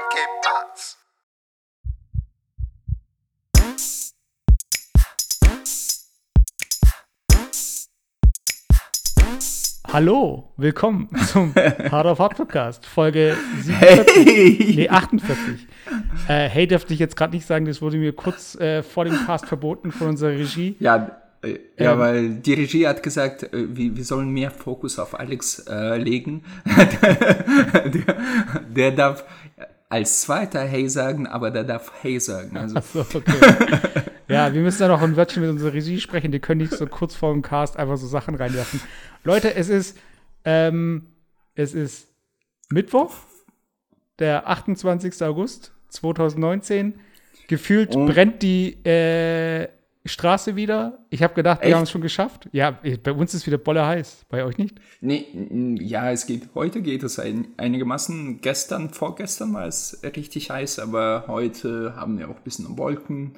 Cape Parts. Hallo, willkommen zum Hard of Hard Podcast, Folge 47, Hey! nee, 48. Äh, hey, dürfte ich jetzt gerade nicht sagen, das wurde mir kurz äh, vor dem Cast verboten von unserer Regie. Ja, äh, ja Ähm. weil die Regie hat gesagt, äh, wir, wir sollen mehr Fokus auf Alex äh, legen. der, der darf als zweiter Hey sagen, aber der darf Hey sagen. Also, So, okay. ja, wir müssen da noch ein Wörtchen mit unserer Regie sprechen, die können nicht so kurz vor dem Cast einfach so Sachen reinwerfen. Leute, es ist, ähm, es ist Mittwoch, der 28. August 2019. Gefühlt Und- brennt die äh, Straße wieder. Ich habe gedacht, wir Echt? haben es schon geschafft. Ja, bei uns ist wieder Bolle heiß. Bei euch nicht? nee, ja, es geht, heute geht es ein, einigermaßen. Gestern, vorgestern war es richtig heiß, aber heute haben wir auch ein bisschen Wolken.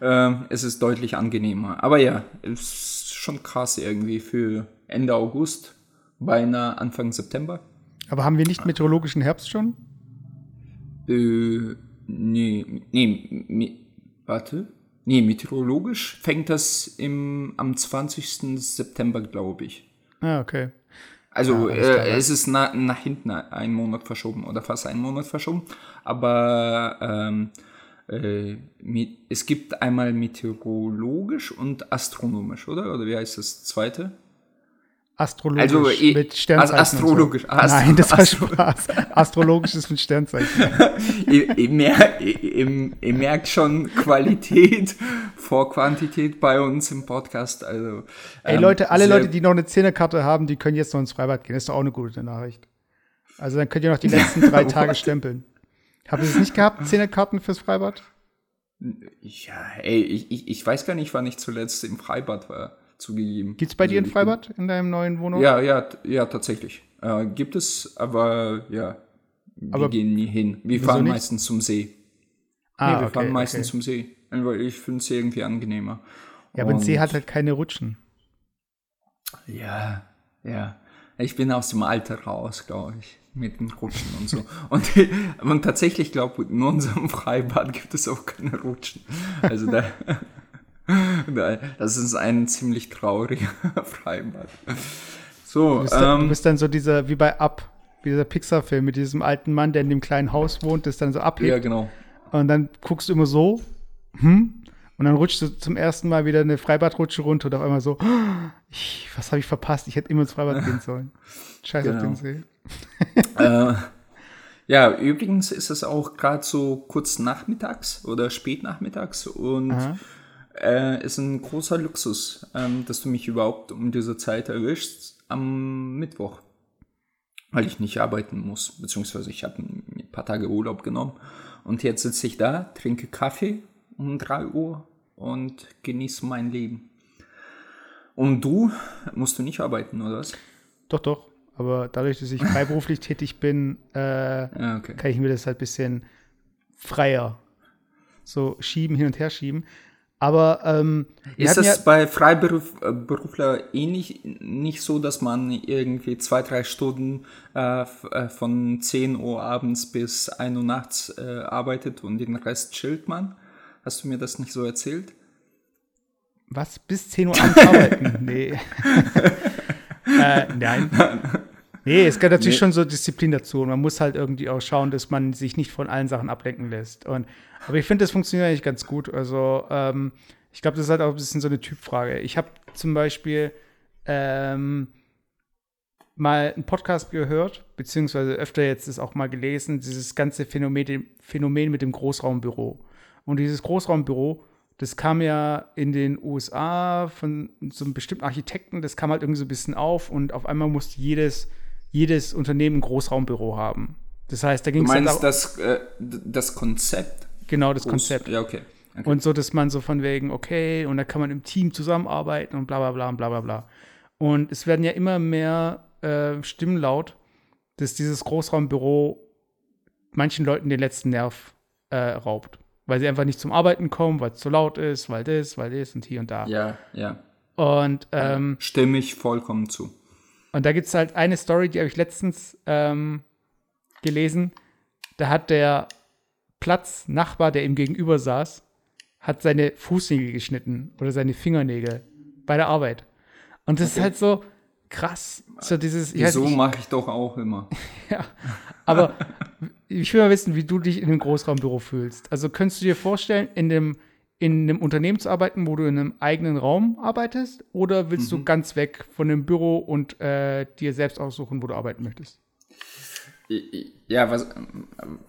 Ähm, es ist deutlich angenehmer. Aber ja, es ist schon krass irgendwie für Ende August, beinahe Anfang September. Aber haben wir nicht meteorologischen Herbst schon? Äh, nee, nee, warte. Nee, meteorologisch fängt das im, am 20. September, glaube ich. Ah, okay. Also Ja, äh, es ist na, nach hinten einen Monat verschoben oder fast einen Monat verschoben. Aber ähm, äh, es gibt einmal meteorologisch und astronomisch, oder? Oder wie heißt das zweite? Astrologisch Also, eh, mit Sternzeichen. as- astrologisch, so. astro- Nein, das war astro- Spaß. Astrologisch ist mit Sternzeichen. ihr, ihr, mer ihr, ihr, merkt schon Qualität vor Quantität bei uns im Podcast. Also, Ey ähm, Leute, alle Leute, die noch eine Zehnerkarte haben, die können jetzt noch ins Freibad gehen. Das ist doch auch eine gute Nachricht. Also dann könnt ihr noch die letzten drei Tage stempeln. Habt ihr es nicht gehabt, Zehnerkarten fürs Freibad? Ja, ey, ich, ich, ich weiß gar nicht, wann ich zuletzt im Freibad war, zugegeben. Gibt's bei dir ein Also, ich bin- Freibad in deinem neuen Wohnung? Ja, ja, ja, tatsächlich. Äh, gibt es, aber ja, wir Aber gehen nie hin. Wir fahren nicht? meistens zum See. ah, nee, wir okay, fahren meistens okay. zum See. Weil ich finde es irgendwie angenehmer. Ja, aber ein See hat halt keine Rutschen. Ja, ja. Ich bin aus dem Alter raus, glaube ich. Mit den Rutschen und so. Und, und tatsächlich, glaube ich, in unserem Freibad gibt es auch keine Rutschen. Also da das ist ein ziemlich trauriger Freibad. So, Du bist, dann, du ähm, bist dann so dieser, wie bei Up, wie dieser Pixar-Film mit diesem alten Mann, der in dem kleinen Haus wohnt, das dann so abhebt. ja, genau. Und dann guckst du immer so, hm? Und dann rutschst du zum ersten Mal wieder eine Freibadrutsche runter und auf einmal so, ich, was habe ich verpasst? Ich hätte immer ins Freibad gehen sollen. Scheiß auf Genau. den See. äh, ja, übrigens ist es auch gerade so kurz nachmittags oder spät nachmittags und Aha. Äh, ist ein großer Luxus, ähm, dass du mich überhaupt um diese Zeit erwischst am Mittwoch, weil ich nicht arbeiten muss, beziehungsweise ich habe ein paar Tage Urlaub genommen und jetzt sitze ich da, trinke Kaffee um 3 Uhr und genieße mein Leben. Und du musst du nicht arbeiten, oder was? Doch, doch. Aber dadurch, dass ich freiberuflich tätig bin, äh, Ja, okay. kann ich mir das halt ein bisschen freier so schieben, hin und her schieben. Aber ähm, Ist das ja, bei Freiberufler ähnlich nicht so, dass man irgendwie zwei, drei Stunden äh, äh, von 10 Uhr abends bis 1 Uhr nachts äh, arbeitet und den Rest chillt man? Hast du mir das nicht so erzählt? was, bis 10 Uhr abends arbeiten? Nee. äh, nein. Nee, es gehört natürlich Nee. schon so Disziplin dazu und man muss halt irgendwie auch schauen, dass man sich nicht von allen Sachen ablenken lässt. Und, aber ich finde, das funktioniert eigentlich ganz gut. Also, ähm, ich glaube, das ist halt auch ein bisschen so eine Typfrage. Ich habe zum Beispiel ähm, mal einen Podcast gehört, beziehungsweise öfter jetzt ist auch mal gelesen, dieses ganze Phänomen, Phänomen mit dem Großraumbüro. Und dieses Großraumbüro, das kam ja in den USA von so einem bestimmten Architekten, das kam halt irgendwie so ein bisschen auf und auf einmal musste jedes, jedes Unternehmen ein Großraumbüro haben. Das heißt, da ging Du es halt meinst auch, das, äh, das Konzept? genau das Groß- Konzept. Ja, okay. okay. Und so, dass man so von wegen, okay, und da kann man im Team zusammenarbeiten und bla bla bla und bla bla bla. Und es werden ja immer mehr äh, Stimmen laut, dass dieses Großraumbüro manchen Leuten den letzten Nerv äh, raubt. Weil sie einfach nicht zum Arbeiten kommen, weil es zu laut ist, weil das, weil das und hier und da. ja, ja. Und, ähm, Stimme ich vollkommen zu. Und da gibt es halt eine Story, die habe ich letztens ähm, gelesen. Da hat der Platznachbar, der ihm gegenüber saß, hat seine Fußnägel geschnitten oder seine Fingernägel bei der Arbeit. Und das okay. ist halt so krass. So dieses, so mache ich doch auch immer. ja, aber ich will mal wissen, wie du dich in einem Großraumbüro fühlst. Also könntest du dir vorstellen, in dem in einem Unternehmen zu arbeiten, wo du in einem eigenen Raum arbeitest, oder willst mhm. du ganz weg von dem Büro und äh, dir selbst aussuchen, wo du arbeiten möchtest? Ja, was,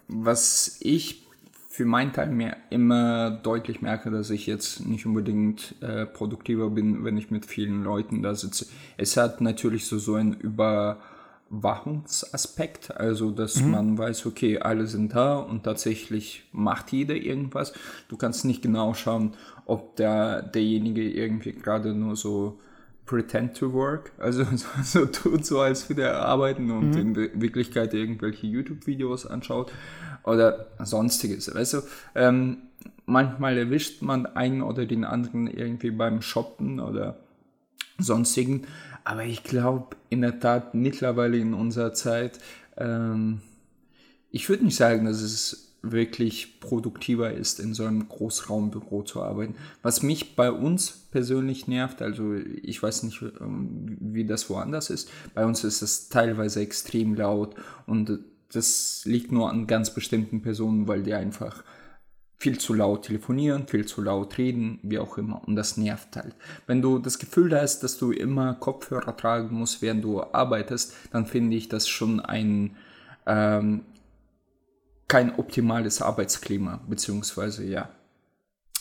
was ich für meinen Teil mir immer deutlich merke, dass ich jetzt nicht unbedingt äh, produktiver bin, wenn ich mit vielen Leuten da sitze. Es hat natürlich so, so einen Überwachungsaspekt, also dass mhm. man weiß, okay, alle sind da und tatsächlich macht jeder irgendwas. Du kannst nicht genau schauen, ob der, derjenige irgendwie gerade nur so pretend to work, also so, so tut so, als würde er arbeiten und mhm. in Wirklichkeit irgendwelche YouTube-Videos anschaut oder sonstiges. Weißt du, ähm, manchmal erwischt man einen oder den anderen irgendwie beim Shoppen oder sonstigen. Aber ich glaube in der Tat mittlerweile in unserer Zeit, ähm, ich würde nicht sagen, dass es wirklich produktiver ist, in so einem Großraumbüro zu arbeiten. Was mich bei uns persönlich nervt, also ich weiß nicht, ähm, wie das woanders ist, bei uns ist es teilweise extrem laut und das liegt nur an ganz bestimmten Personen, weil die einfach viel zu laut telefonieren, viel zu laut reden, wie auch immer. Und das nervt halt. Wenn du das Gefühl hast, dass du immer Kopfhörer tragen musst, während du arbeitest, dann finde ich das schon ein ähm, kein optimales Arbeitsklima, beziehungsweise ja,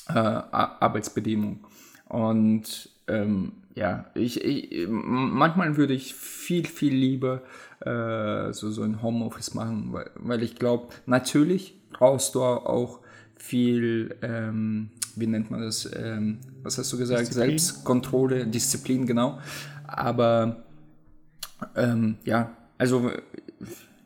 äh, Arbeitsbedingungen. Und ähm, ja, ich, ich, manchmal würde ich viel, viel lieber äh, so, so ein Homeoffice machen, weil, weil ich glaube, natürlich brauchst du auch viel, ähm, wie nennt man das, ähm, was hast du gesagt, Disziplin. Selbstkontrolle, Disziplin, genau. Aber ähm, ja, also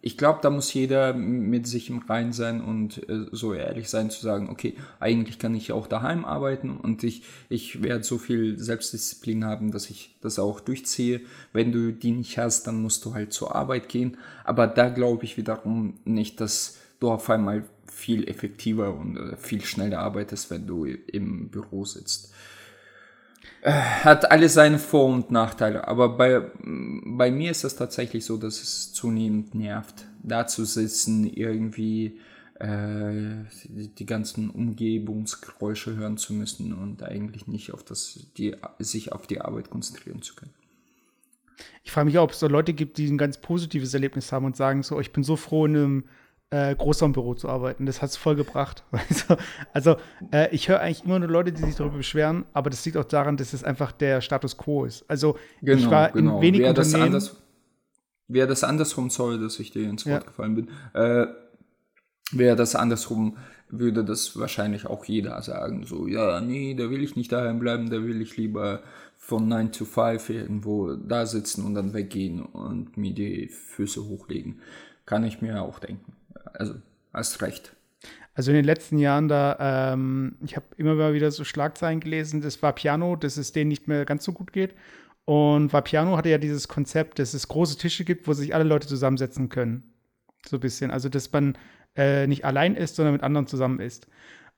ich glaube, da muss jeder mit sich im Rein sein und äh, so ehrlich sein zu sagen, okay, eigentlich kann ich auch daheim arbeiten und ich, ich werde so viel Selbstdisziplin haben, dass ich das auch durchziehe. Wenn du die nicht hast, dann musst du halt zur Arbeit gehen. Aber da glaube ich wiederum nicht, dass du auf einmal viel effektiver und äh, viel schneller arbeitest, wenn du im Büro sitzt. Äh, hat alles seine Vor- und Nachteile. Aber bei, bei mir ist das tatsächlich so, dass es zunehmend nervt, da zu sitzen, irgendwie äh, die, ganzen Umgebungsgeräusche hören zu müssen und eigentlich nicht auf das, die, sich auf die Arbeit konzentrieren zu können. Ich frage mich auch, ob es so Leute gibt, die ein ganz positives Erlebnis haben und sagen so, ich bin so froh, in einem äh, Großraumbüro zu arbeiten. Das hat es voll gebracht. Also, also äh, ich höre eigentlich immer nur Leute, die sich darüber beschweren, aber das liegt auch daran, dass es einfach der Status quo ist. Also genau, ich war genau. in wenigen Unternehmen. Das anders, wäre das andersrum, sorry, dass ich dir ins Wort ja. gefallen bin, äh, wäre das andersrum, würde das wahrscheinlich auch jeder sagen. So, ja, nee, da will ich nicht daheim bleiben, da will ich lieber von 9 to 5 irgendwo da sitzen und dann weggehen und mir die Füße hochlegen. Kann ich mir auch denken also hast recht. Also in den letzten Jahren da, ähm, ich habe immer mal wieder so Schlagzeilen gelesen, das war Piano, dass es denen nicht mehr ganz so gut geht. Und Vapiano hatte ja dieses Konzept, dass es große Tische gibt, wo sich alle Leute zusammensetzen können. So ein bisschen. Also, dass man äh, nicht allein ist, sondern mit anderen zusammen ist.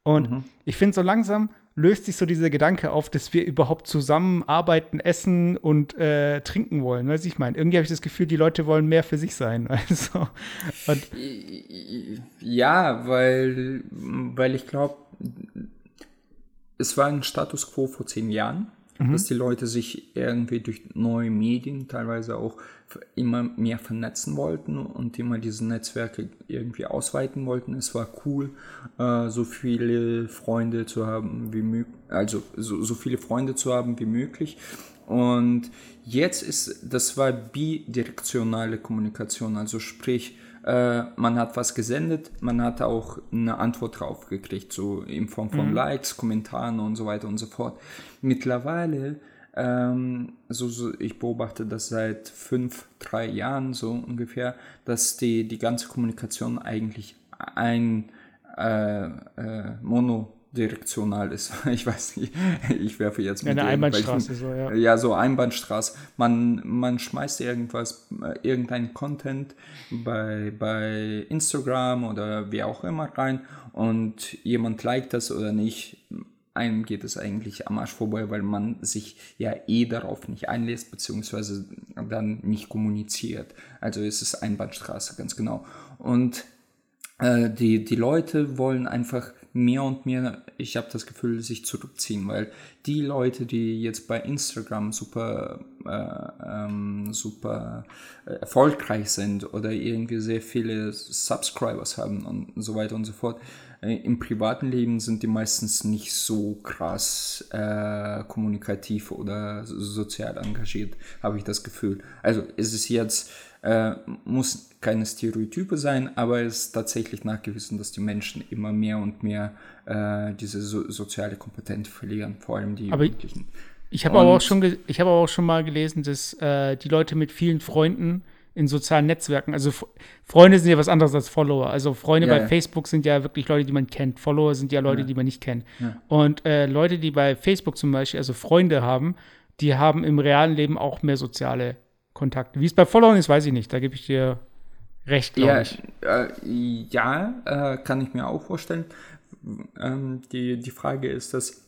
Und mhm. ich finde, so langsam löst sich so dieser Gedanke auf, dass wir überhaupt zusammen arbeiten, essen und äh, trinken wollen. Weißt ich meine, irgendwie habe ich das Gefühl, die Leute wollen mehr für sich sein. Also, ja, weil, weil ich glaube, es war ein Status quo vor zehn Jahren mhm. dass die Leute sich irgendwie durch neue Medien teilweise auch immer mehr vernetzen wollten und immer diese Netzwerke irgendwie ausweiten wollten. Es war cool, äh, so viele Freunde zu haben wie möglich, also so, so viele Freunde zu haben wie möglich. Und jetzt ist, das war bidirektionale Kommunikation, also sprich, äh, man hat was gesendet, man hat auch eine Antwort drauf gekriegt, so in Form von mhm. Likes, Kommentaren und so weiter und so fort. Mittlerweile, ähm, so, so, ich beobachte das seit fünf, drei Jahren so ungefähr, dass die, die ganze Kommunikation eigentlich ein äh, äh, Mono direktional ist. Ich weiß nicht, ich werfe jetzt mit eine Einbahnstraße, so, ja. Ja, so Einbahnstraße. Man, man schmeißt irgendwas, äh, irgendein Content bei, bei Instagram oder wie auch immer rein und jemand liked das oder nicht. Einem geht es eigentlich am Arsch vorbei, weil man sich ja eh darauf nicht einlässt, beziehungsweise dann nicht kommuniziert. Also es ist Einbahnstraße, ganz genau. Und äh, die, die Leute wollen einfach mehr und mehr, ich habe das Gefühl, sich zurückziehen, weil die Leute, die jetzt bei Instagram super, äh, ähm, super äh, erfolgreich sind oder irgendwie sehr viele Subscribers haben und so weiter und so fort, äh, im privaten Leben sind die meistens nicht so krass äh, kommunikativ oder sozial engagiert, habe ich das Gefühl. Also ist es jetzt äh, muss keine Stereotype sein, aber es ist tatsächlich nachgewiesen, dass die Menschen immer mehr und mehr äh, diese so, soziale Kompetenz verlieren, vor allem die aber Jugendlichen. Ich habe aber auch schon, ich habe auch schon mal gelesen, dass äh, die Leute mit vielen Freunden in sozialen Netzwerken, also Freunde sind ja was anderes als Follower. Also Freunde ja, bei ja. Facebook sind ja wirklich Leute, die man kennt. Follower sind ja Leute, ja. die man nicht kennt. Und äh, Leute, die bei Facebook zum Beispiel, also Freunde haben, die haben im realen Leben auch mehr soziale Kontakte. Wie es bei Followern ist, weiß ich nicht. Da gebe ich dir recht, glaube ja, ich. Äh, ja, äh, kann ich mir auch vorstellen. Ähm, die, die Frage ist, dass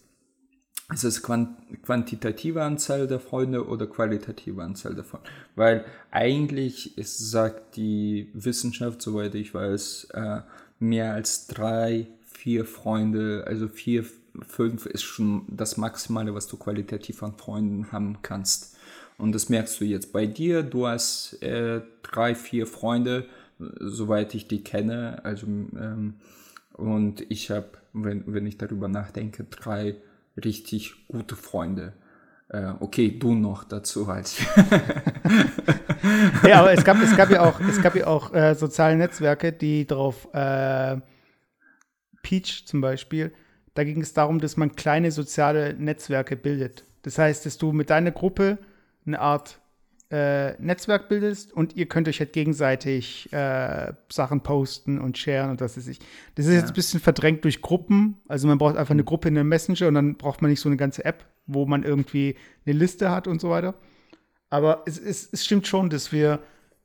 ist es quant quantitative Anzahl der Freunde oder qualitative Anzahl der Freunde? Weil eigentlich ist, sagt die Wissenschaft, soweit ich weiß, äh, mehr als drei, vier Freunde, also vier, fünf ist schon das Maximale, was du qualitativ an Freunden haben kannst. Und das merkst du jetzt bei dir. Du hast äh, drei, vier Freunde, soweit ich die kenne. Also, ähm, und ich habe, wenn, wenn ich darüber nachdenke, drei richtig gute Freunde. Äh, okay, du noch dazu als. ja, aber es gab, es gab ja auch, es gab ja auch äh, soziale Netzwerke, die darauf, äh, Peach zum Beispiel, da ging es darum, dass man kleine soziale Netzwerke bildet. Das heißt, dass du mit deiner Gruppe eine Art äh, Netzwerk bildest und ihr könnt euch halt gegenseitig äh, Sachen posten und sharen und das ist ich. Das ist ja. jetzt ein bisschen verdrängt durch Gruppen. Also man braucht einfach eine mhm. Gruppe in einem Messenger und dann braucht man nicht so eine ganze App, wo man irgendwie eine Liste hat und so weiter. Aber es, es, es stimmt schon, dass wir,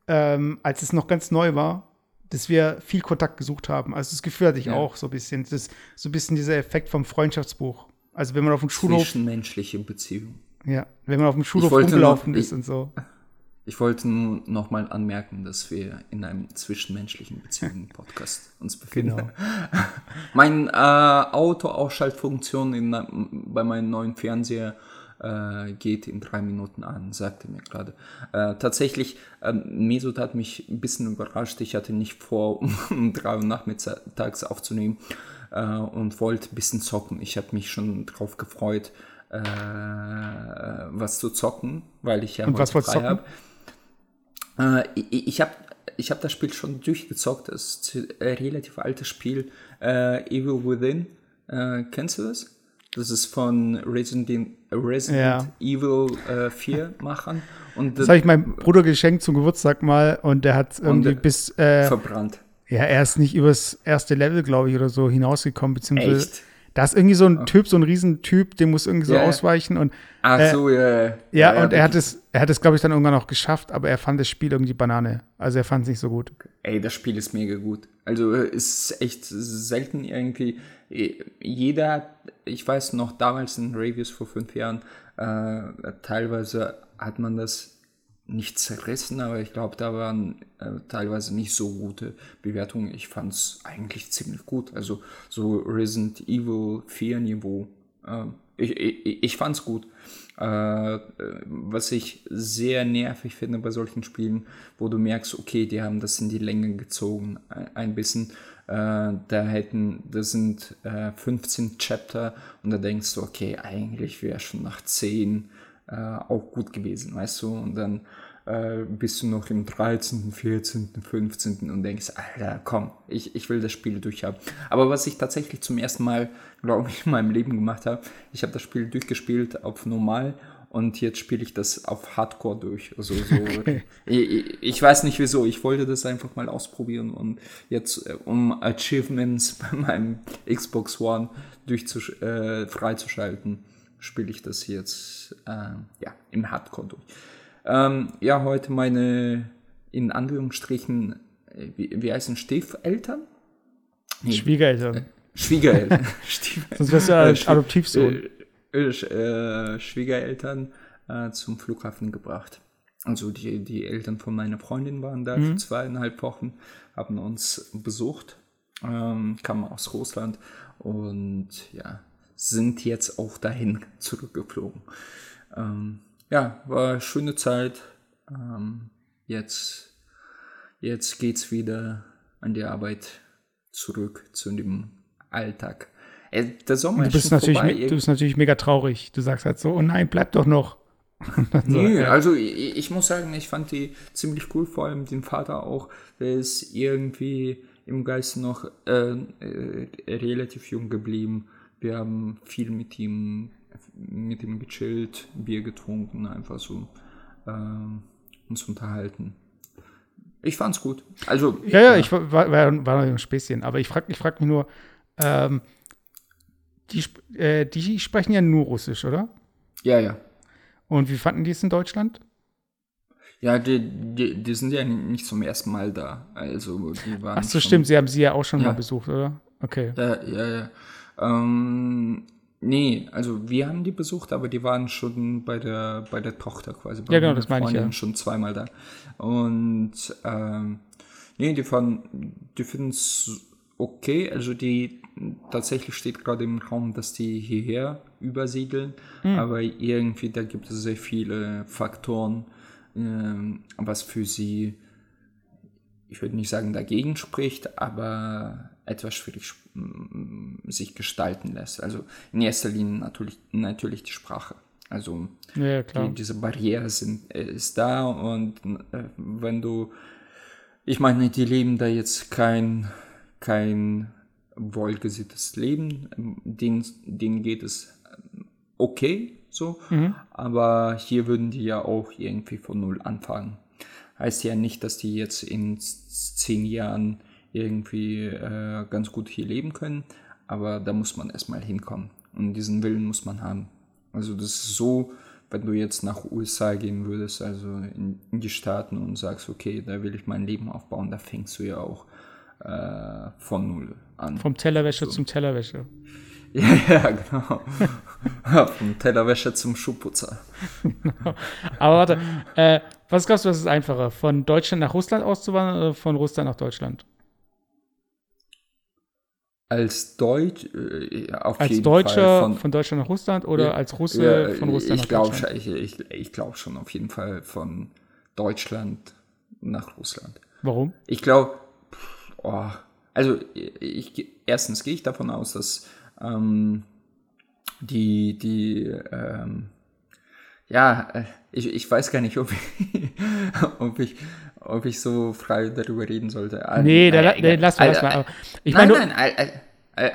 ähm, als es noch ganz neu war, dass wir viel Kontakt gesucht haben. Also das Gefühl hatte ich ja. auch so ein bisschen. Das ist so ein bisschen dieser Effekt vom Freundschaftsbuch. Also wenn man auf dem Schulhof. Zwischenmenschliche Beziehung. Ja, wenn man auf dem Schulhof rumgelaufen noch, ist und so. Ich wollte nur noch mal anmerken, dass wir in einem zwischenmenschlichen Beziehungen-Podcast uns befinden. Genau. mein äh, Auto-Ausschaltfunktion bei meinem neuen Fernseher äh, geht in drei Minuten an, sagte mir gerade. Äh, tatsächlich, äh, Mesut hat mich ein bisschen überrascht. Ich hatte nicht vor, um drei Uhr nachmittags aufzunehmen äh, und wollte ein bisschen zocken. Ich habe mich schon drauf gefreut, äh, was zu zocken, weil ich ja Und was frei habe. Äh, ich ich habe ich hab das Spiel schon durchgezockt. Das ist ein relativ altes Spiel. Äh, Evil Within. Äh, kennst du das? Das ist von Resident, Resident ja. Evil äh, 4 Machern. Und das habe ich meinem Bruder geschenkt zum Geburtstag mal und der hat irgendwie bis. Äh, verbrannt. Ja, er ist nicht übers erste Level, glaube ich, oder so hinausgekommen, beziehungsweise. Echt? Da ist irgendwie so ein Typ, so ein Riesentyp, dem muss irgendwie so yeah. ausweichen und Ach äh, so, ja. Yeah. Ja, ja, und er hat es, er hat es, glaube ich, dann irgendwann auch geschafft, aber er fand das Spiel irgendwie Banane. Also er fand es nicht so gut. Ey, das Spiel ist mega gut. Also ist echt selten irgendwie. Jeder, ich weiß noch damals in Reviews vor fünf Jahren, äh, teilweise hat man das nicht zerrissen, aber ich glaube, da waren äh, teilweise nicht so gute Bewertungen. Ich fand es eigentlich ziemlich gut. Also so Resident Evil 4 Niveau. Äh, ich ich, ich fand es gut. Äh, was ich sehr nervig finde bei solchen Spielen, wo du merkst, okay, die haben das in die Länge gezogen, ein, ein bisschen. Äh, da hätten, das sind 15 äh, Chapter und da denkst du, okay, eigentlich wäre schon nach 10 äh, auch gut gewesen, weißt du? Und dann äh, bist du noch im 13., 14., 15. und denkst, Alter, komm, ich, ich will das Spiel durchhaben. Aber was ich tatsächlich zum ersten Mal, glaube ich, in meinem Leben gemacht habe, ich habe das Spiel durchgespielt auf normal und jetzt spiele ich das auf Hardcore durch. Also so, okay. ich, ich, weiß nicht wieso, ich wollte das einfach mal ausprobieren und jetzt, äh, um Achievements bei meinem Xbox One durchzusch äh, freizuschalten, spiele ich das jetzt äh, ja, im Hardcore durch. Ähm, ja, heute meine in Anführungsstrichen, äh, wie, wie heißen Stiefeltern? Nee. Schwiegereltern. Äh, Schwiegereltern. Sonst wärst du ja äh, Adoptivsohn. Äh, äh, Schwiegereltern äh, zum Flughafen gebracht. Also die, die Eltern von meiner Freundin waren da mhm. für zweieinhalb Wochen, haben uns besucht, ähm, kamen aus Russland und ja, sind jetzt auch dahin zurückgeflogen. Ähm, ja, war eine schöne Zeit. Ähm, jetzt, jetzt es wieder an die Arbeit zurück zu dem Alltag. Äh, der Sommer du bist ist natürlich, vorbei. Du bist natürlich mega traurig. Du sagst halt so, oh nein, bleib doch noch. nee, ja. also ich, ich, muss sagen, ich fand die ziemlich cool, vor allem den Vater auch. Der ist irgendwie im Geist noch äh, äh, relativ jung geblieben. Wir haben viel mit ihm, mit ihm gechillt, Bier getrunken, einfach so äh, uns unterhalten. Ich fand's gut. Also ja, ja, ja. ich war, war, war ein Späßchen, aber ich frage ich frag mich nur, ähm, die, äh, die sprechen ja nur Russisch, oder? Ja, ja. Und wie fanden die es in Deutschland? Ja, die, die, die sind ja nicht zum ersten Mal da. Also, die waren Ach so, stimmt, sie haben sie ja auch schon ja. mal besucht, oder? Okay. Ja, ja, ja. Ähm, nee, also wir haben die besucht, aber die waren schon bei der, bei der Tochter quasi. ja, genau, das meine ich ja. schon zweimal da. Und ähm, nee, die, die finden es okay. Also die tatsächlich steht gerade im Raum, dass die hierher übersiedeln, mhm. aber irgendwie da gibt es sehr viele Faktoren, äh, was für sie, ich würde nicht sagen dagegen spricht, aber etwas schwierig sich gestalten lässt. Also in erster Linie natürlich, natürlich die Sprache. Also ja, die, diese Barriere sind, äh, ist da und äh, wenn du, ich meine, die leben da jetzt kein, kein wohlgesinntes Leben, denen, denen geht es ähm, okay, so, mhm. aber hier würden die ja auch irgendwie von Null anfangen. Heißt ja nicht, dass die jetzt in zehn Jahren irgendwie äh, ganz gut hier leben können, aber da muss man erstmal hinkommen und diesen Willen muss man haben. Also das ist so, wenn du jetzt nach USA gehen würdest, also in, in die Staaten und sagst, okay, da will ich mein Leben aufbauen, da fängst du ja auch äh, von Null an. Vom Tellerwäsche so. zum Tellerwäsche. Ja, ja, genau. Vom Tellerwäsche zum Schuhputzer. Aber warte, äh, was glaubst du, was ist einfacher? Von Deutschland nach Russland auszuwandern oder von Russland nach Deutschland? Als Deutsch, äh, auf als jeden Deutscher Fall von, von, Deutschland nach Russland oder ja, als Russe ja, von Russland ich nach glaub, Deutschland? Ich, ich, ich glaube schon auf jeden Fall von Deutschland nach Russland. Warum? Ich glaube, oh, also ich, erstens gehe ich davon aus, dass ähm, die, die, ähm, ja, äh, ich, ich weiß gar nicht, ob ich, ob ich, ob ich so frei darüber reden sollte. Ah, nee, da, da, lass mal, lass mal. Ich nein, meine, nein,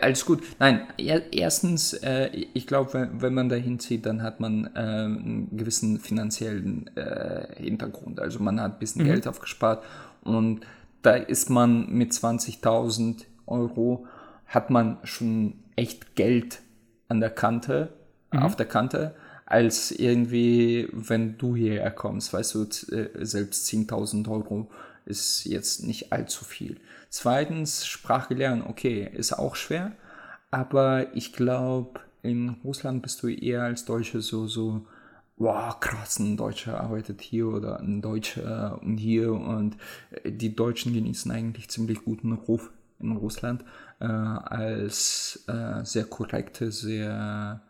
alles gut. Nein, erstens, äh, ich glaube, wenn, wenn man dahin zieht, dann hat man äh, einen gewissen finanziellen äh, Hintergrund. Also man hat ein bisschen mhm. Geld aufgespart und da ist man mit 20.000 Euro, hat man schon echt Geld an der Kante, mhm. auf der Kante, als irgendwie, wenn du hierher kommst, weißt du, äh, selbst 10.000 Euro ist jetzt nicht allzu viel. Zweitens, Sprache lernen, okay, ist auch schwer, aber ich glaube, in Russland bist du eher als Deutsche so, so wow, krass, ein Deutscher arbeitet hier oder ein Deutscher und hier und äh, die Deutschen genießen eigentlich ziemlich guten Ruf in Russland äh, als äh, sehr korrekte, sehr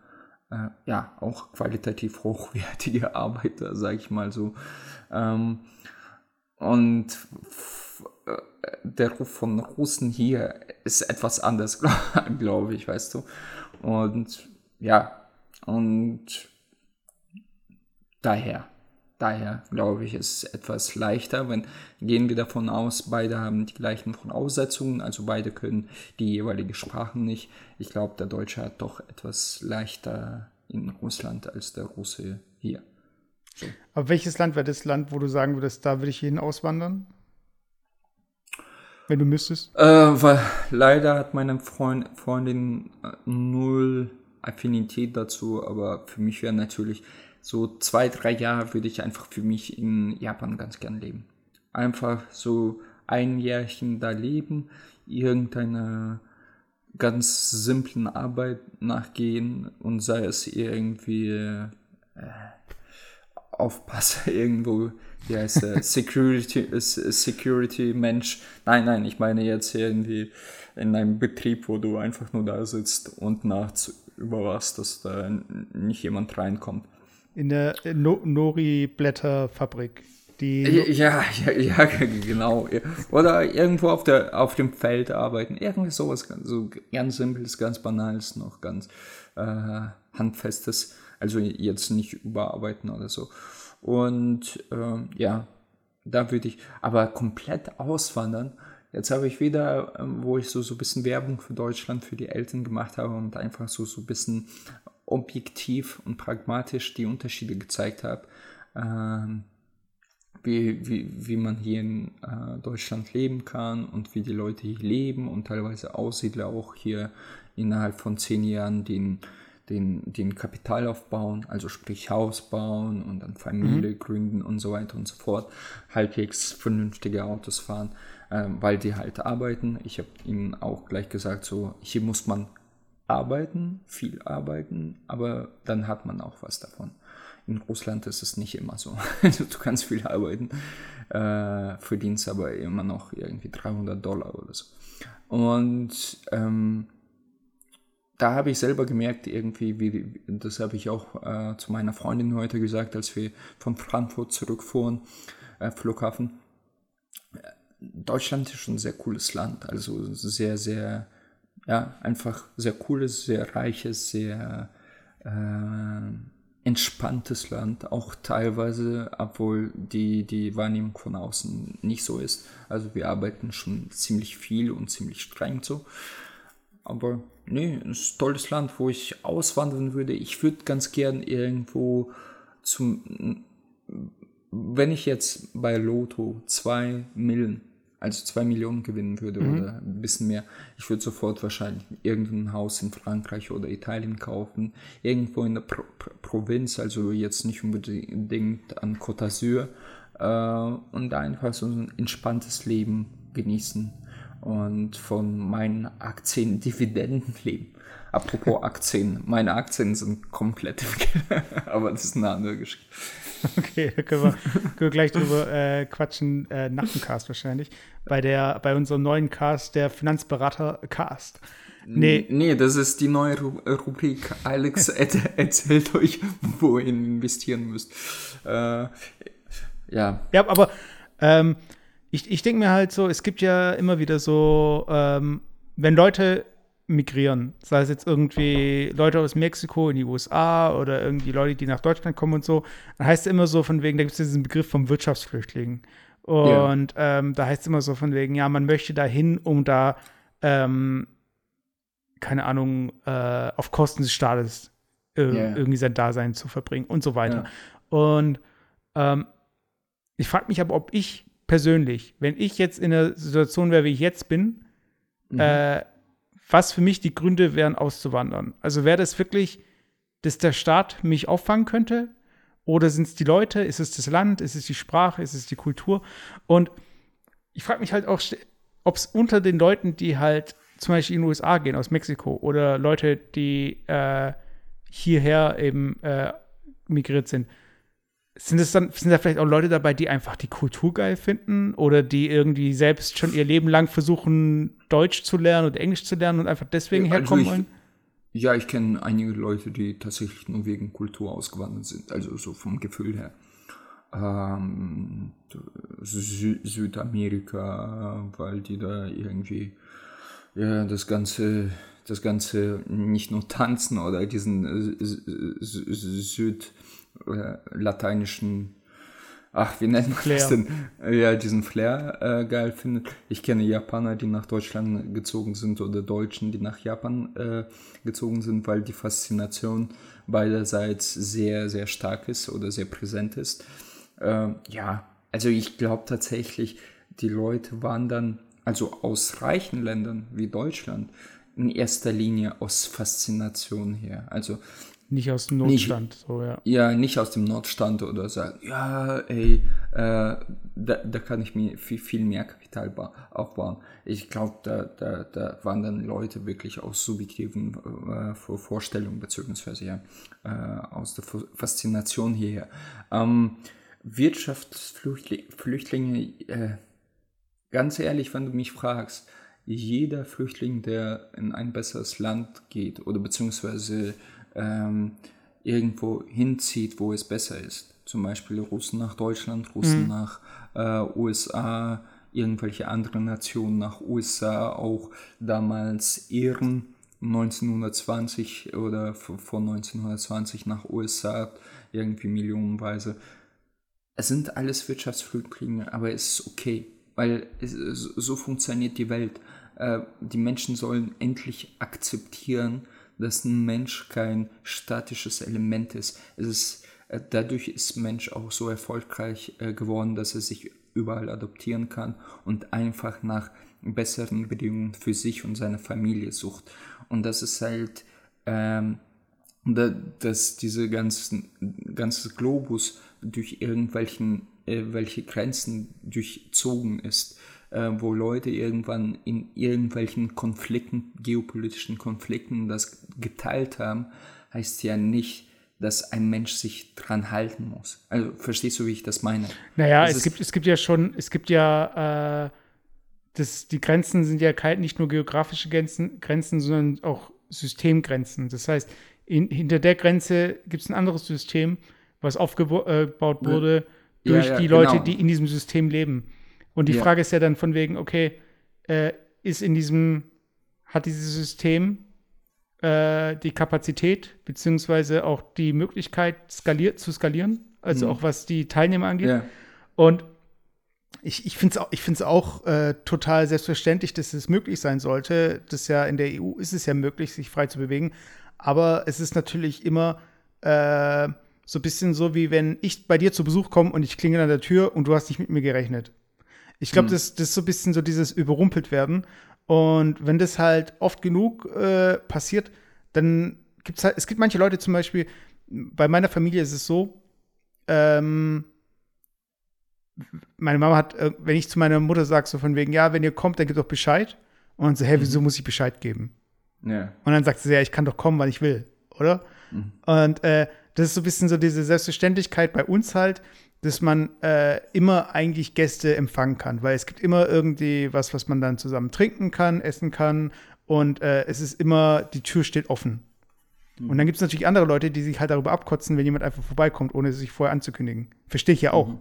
äh, ja auch qualitativ hochwertige Arbeiter, sage ich mal so. Ähm, und äh, der Ruf von Russen hier ist etwas anders, glaube ich, weißt du. Und ja, und Daher, daher glaube ich, ist es etwas leichter, wenn gehen wir davon aus, beide haben die gleichen Voraussetzungen, also beide können die jeweilige Sprache nicht. Ich glaube, der Deutsche hat doch etwas leichter in Russland als der Russe hier. So. Aber welches Land wäre das Land, wo du sagen würdest, da würde ich hin auswandern? Wenn du müsstest? Äh, weil leider hat meine Freund, Freundin äh, null Affinität dazu, aber für mich wäre natürlich so zwei, drei Jahre würde ich einfach für mich in Japan ganz gern leben. Einfach so ein Jährchen da leben, irgendeine ganz simplen Arbeit nachgehen und sei es irgendwie äh, Aufpasser irgendwo, wie heißt der, Security, Security Mensch. Nein, nein, ich meine jetzt irgendwie in einem Betrieb, wo du einfach nur da sitzt und nachts überwachst, dass da nicht jemand reinkommt. In der no Nori-Blätterfabrik. Die ja, ja, ja, genau. Oder irgendwo auf, der, auf dem Feld arbeiten. Irgendwie sowas so ganz simples, ganz banales, noch ganz äh, handfestes. Also jetzt nicht überarbeiten oder so. Und äh, ja, da würde ich aber komplett auswandern. Jetzt habe ich wieder, ähm, wo ich so, so ein bisschen Werbung für Deutschland, für die Eltern gemacht habe und einfach so, so ein bisschen objektiv und pragmatisch die Unterschiede gezeigt habe, äh, wie, wie, wie man hier in äh, Deutschland leben kann und wie die Leute hier leben und teilweise Aussiedler auch hier innerhalb von zehn Jahren den, den, den Kapital aufbauen, also sprich Haus bauen und dann Familie mhm. gründen und so weiter und so fort, halbwegs vernünftige Autos fahren, äh, weil die halt arbeiten. Ich habe ihnen auch gleich gesagt, so hier muss man arbeiten, viel arbeiten, aber dann hat man auch was davon. In Russland ist es nicht immer so. du kannst viel arbeiten, äh, verdienst aber immer noch irgendwie 300 Dollar oder so. Und ähm, da habe ich selber gemerkt, irgendwie, wie, das habe ich auch äh, zu meiner Freundin heute gesagt, als wir von Frankfurt zurückfuhren, äh, Flughafen. Deutschland ist schon ein sehr cooles Land, also sehr, sehr, ja, einfach sehr cooles, sehr reiches, sehr äh, entspanntes Land, auch teilweise, obwohl die, die Wahrnehmung von außen nicht so ist. Also wir arbeiten schon ziemlich viel und ziemlich streng so. Aber nee, ein tolles Land, wo ich auswandern würde. Ich würde ganz gern irgendwo zum, wenn ich jetzt bei Lotto zwei Millen, also zwei Millionen gewinnen würde mhm. oder ein bisschen mehr, ich würde sofort wahrscheinlich irgendein Haus in Frankreich oder Italien kaufen, irgendwo in der Pro Pro Provinz, also jetzt nicht unbedingt an Côte d'Azur äh, und einfach so ein entspanntes Leben genießen und von meinen Aktien Dividenden leben. Apropos Aktien, meine Aktien sind komplett weg, aber das ist eine andere Geschichte. Okay, da können wir, können wir gleich drüber äh, quatschen, äh, nach dem Cast wahrscheinlich, bei, der, bei unserem neuen Cast, der Finanzberater Cast. Nee. nee, das ist die neue Rubrik. Alex erzählt euch, wo ihr investieren müsst. Äh, ja. Ja, aber ähm, ich, ich denke mir halt so, es gibt ja immer wieder so, ähm, wenn Leute migrieren, sei es jetzt irgendwie Leute aus Mexiko in die USA oder irgendwie Leute, die nach Deutschland kommen und so, dann heißt es immer so von wegen, da gibt es diesen Begriff vom Wirtschaftsflüchtling. Und yeah. ähm, da heißt es immer so von wegen, ja, man möchte da hin, um da, ähm, keine Ahnung, äh, auf Kosten des Staates äh, yeah. irgendwie sein Dasein zu verbringen und so weiter. Ja. Und ähm, ich frage mich aber, ob ich persönlich, wenn ich jetzt in der Situation wäre, wie ich jetzt bin, mhm. äh, was für mich die Gründe wären, auszuwandern. Also wäre das wirklich, dass der Staat mich auffangen könnte? Oder sind es die Leute? Ist es das Land? Ist es die Sprache? Ist es die Kultur? Und ich frage mich halt auch, ob es unter den Leuten, die halt zum Beispiel in die USA gehen, aus Mexiko, oder Leute, die äh, hierher eben äh, migriert sind, sind es dann, sind da vielleicht auch Leute dabei, die einfach die Kultur geil finden oder die irgendwie selbst schon ihr Leben lang versuchen, Deutsch zu lernen oder Englisch zu lernen und einfach deswegen also herkommen ich, wollen? Ja, ich kenne einige Leute, die tatsächlich nur wegen Kultur ausgewandert sind, also so vom Gefühl her. Ähm, Sü Südamerika, weil die da irgendwie ja, das ganze das ganze nicht nur tanzen oder diesen äh, Süd äh, lateinischen ach, wie nennt man das denn? Ja, diesen Flair äh, geil findet. Ich kenne Japaner, die nach Deutschland gezogen sind oder Deutschen, die nach Japan äh, gezogen sind, weil die Faszination beiderseits sehr, sehr stark ist oder sehr präsent ist. Äh, ja, also ich glaube tatsächlich, die Leute waren dann, also aus reichen Ländern wie Deutschland, in erster Linie aus Faszination her. Also nicht aus dem Notstand, nicht, so, ja. Ja, nicht aus dem Notstand oder sagen, ja, ey, äh, da, da kann ich mir viel, viel mehr Kapital aufbauen. Ich glaube, da, da, da waren dann Leute wirklich aus subjektiven äh, Vorstellungen, beziehungsweise ja, äh, aus der Faszination hierher. Ähm, Wirtschaftsflüchtlinge, äh, ganz ehrlich, wenn du mich fragst, jeder Flüchtling, der in ein besseres Land geht oder beziehungsweise ähm, irgendwo hinzieht, wo es besser ist. Zum Beispiel Russen nach Deutschland, Russen mhm. nach äh, USA, irgendwelche anderen Nationen nach USA, auch damals Ehren 1920 oder vor 1920 nach USA, irgendwie millionenweise. Es sind alles Wirtschaftsflüchtlinge, aber es ist okay, weil es, so funktioniert die Welt. Äh, die Menschen sollen endlich akzeptieren, dass ein Mensch kein statisches Element ist. Es ist äh, dadurch ist Mensch auch so erfolgreich äh, geworden, dass er sich überall adoptieren kann und einfach nach besseren Bedingungen für sich und seine Familie sucht. Und das ist halt, ähm, dass diese ganzen, ganze Globus durch irgendwelchen äh, welche Grenzen durchzogen ist äh, wo Leute irgendwann in irgendwelchen Konflikten, geopolitischen Konflikten das geteilt haben, heißt ja nicht, dass ein Mensch sich dran halten muss. Also verstehst du, wie ich das meine? Naja, das es gibt, es gibt ja schon, es gibt ja, äh, das, die Grenzen sind ja nicht nur geografische Grenzen, Grenzen sondern auch Systemgrenzen. Das heißt, in, hinter der Grenze gibt es ein anderes System, was aufgebaut äh, wurde ja, durch ja, die Leute, genau. die in diesem System leben. Und die ja. Frage ist ja dann von wegen, okay, äh, ist in diesem, hat dieses System äh, die Kapazität beziehungsweise auch die Möglichkeit skaliert, zu skalieren, also mhm. auch was die Teilnehmer angeht. Ja. Und ich, ich finde es auch, ich find's auch äh, total selbstverständlich, dass es möglich sein sollte. Das ja in der EU ist es ja möglich, sich frei zu bewegen. Aber es ist natürlich immer äh, so ein bisschen so, wie wenn ich bei dir zu Besuch komme und ich klingel an der Tür und du hast nicht mit mir gerechnet. Ich glaube, mhm. das, das ist so ein bisschen so dieses überrumpelt werden. Und wenn das halt oft genug äh, passiert, dann gibt es halt, es gibt manche Leute zum Beispiel, bei meiner Familie ist es so, ähm, meine Mama hat, äh, wenn ich zu meiner Mutter sage, so von wegen, ja, wenn ihr kommt, dann gebt doch Bescheid. Und so, hey, wieso mhm. muss ich Bescheid geben? Ja. Und dann sagt sie, ja, ich kann doch kommen, wann ich will, oder? Mhm. Und äh, das ist so ein bisschen so diese Selbstverständlichkeit bei uns halt, dass man äh, immer eigentlich Gäste empfangen kann, weil es gibt immer irgendwie was, was man dann zusammen trinken kann, essen kann und äh, es ist immer, die Tür steht offen. Mhm. Und dann gibt es natürlich andere Leute, die sich halt darüber abkotzen, wenn jemand einfach vorbeikommt, ohne sich vorher anzukündigen. Verstehe ich ja auch. Mhm.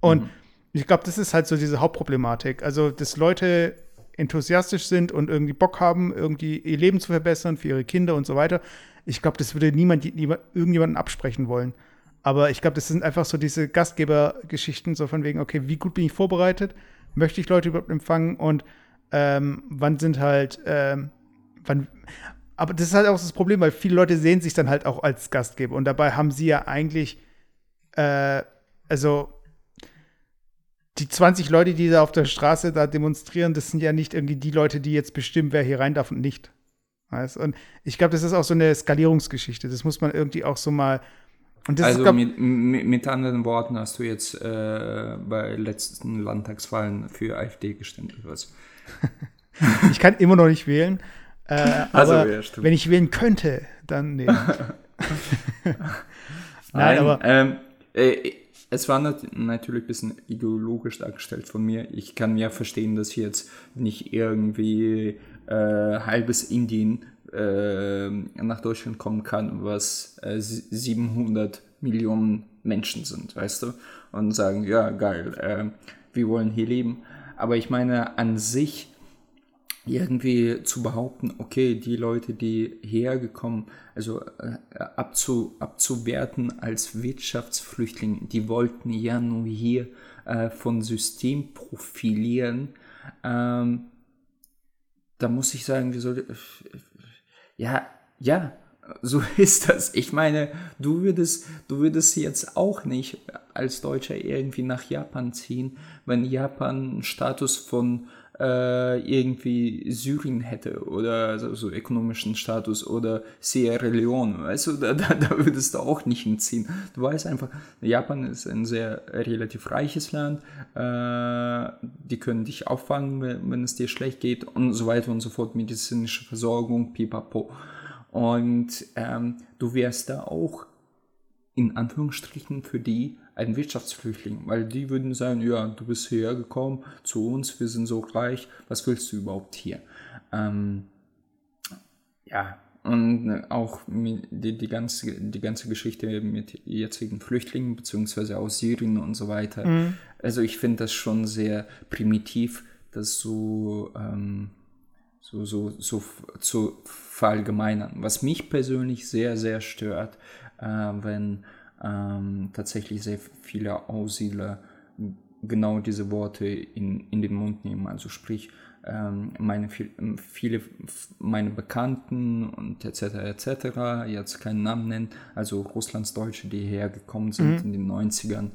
Und mhm. ich glaube, das ist halt so diese Hauptproblematik. Also, dass Leute enthusiastisch sind und irgendwie Bock haben, irgendwie ihr Leben zu verbessern für ihre Kinder und so weiter. Ich glaube, das würde niemand, niemand irgendjemanden absprechen wollen. Aber ich glaube, das sind einfach so diese Gastgebergeschichten, so von wegen, okay, wie gut bin ich vorbereitet? Möchte ich Leute überhaupt empfangen? Und ähm, wann sind halt, ähm, wann, aber das ist halt auch das Problem, weil viele Leute sehen sich dann halt auch als Gastgeber und dabei haben sie ja eigentlich, äh, also die 20 Leute, die da auf der Straße da demonstrieren, das sind ja nicht irgendwie die Leute, die jetzt bestimmen, wer hier rein darf und nicht. Weißt? Und ich glaube, das ist auch so eine Skalierungsgeschichte. Das muss man irgendwie auch so mal also mit, mit, anderen Worten hast du jetzt äh, bei letzten Landtagswahlen für AfD gestimmt oder was? ich kann immer noch nicht wählen. Äh, also, aber ja, wenn ich wählen könnte, dann nee. Nein, aber. Ähm, äh, es war nat natürlich ein bisschen ideologisch dargestellt von mir. Ich kann ja verstehen, dass jetzt nicht irgendwie äh, halbes Indien äh, nach Deutschland kommen kann, was äh, 700 Millionen Menschen sind, weißt du? Und sagen, ja, geil, äh, wir wollen hier leben. Aber ich meine, an sich irgendwie zu behaupten, okay, die Leute, die hergekommen, also äh, abzu, abzuwerten als Wirtschaftsflüchtlinge, die wollten ja nur hier äh, von System profilieren, ähm, da muss ich sagen, wieso, ja, ja, so ist das. Ich meine, du würdest, du würdest jetzt auch nicht als Deutscher irgendwie nach Japan ziehen, wenn Japan einen Status von äh, irgendwie Syrien hätte oder so, so, ökonomischen Status oder Sierra Leone, weißt du, da, da, da würdest du auch nicht hinziehen. Du weißt einfach, Japan ist ein sehr relativ reiches Land, äh, die können dich auffangen, wenn, wenn, es dir schlecht geht und so weiter und so fort, medizinische Versorgung, pipapo. Und ähm, du wärst da auch in Anführungsstrichen für die ein Wirtschaftsflüchtling, weil die würden sagen, ja, du bist hierher gekommen zu uns, wir sind so reich, was willst du überhaupt hier? Ähm, ja, und auch die, die, ganze, die ganze Geschichte mit jetzigen Flüchtlingen, beziehungsweise aus Syrien und so weiter. Mhm. Also ich finde das schon sehr primitiv, das so, ähm, so, so, so zu verallgemeinern. Was mich persönlich sehr, sehr stört, äh, wenn ähm, tatsächlich sehr viele Aussiedler genau diese Worte in, in den Mund nehmen. Also sprich, ähm, meine viele meine Bekannten und etc. etc. jetzt keinen Namen nennen, also Russlandsdeutsche, die hergekommen sind mhm. in den 90ern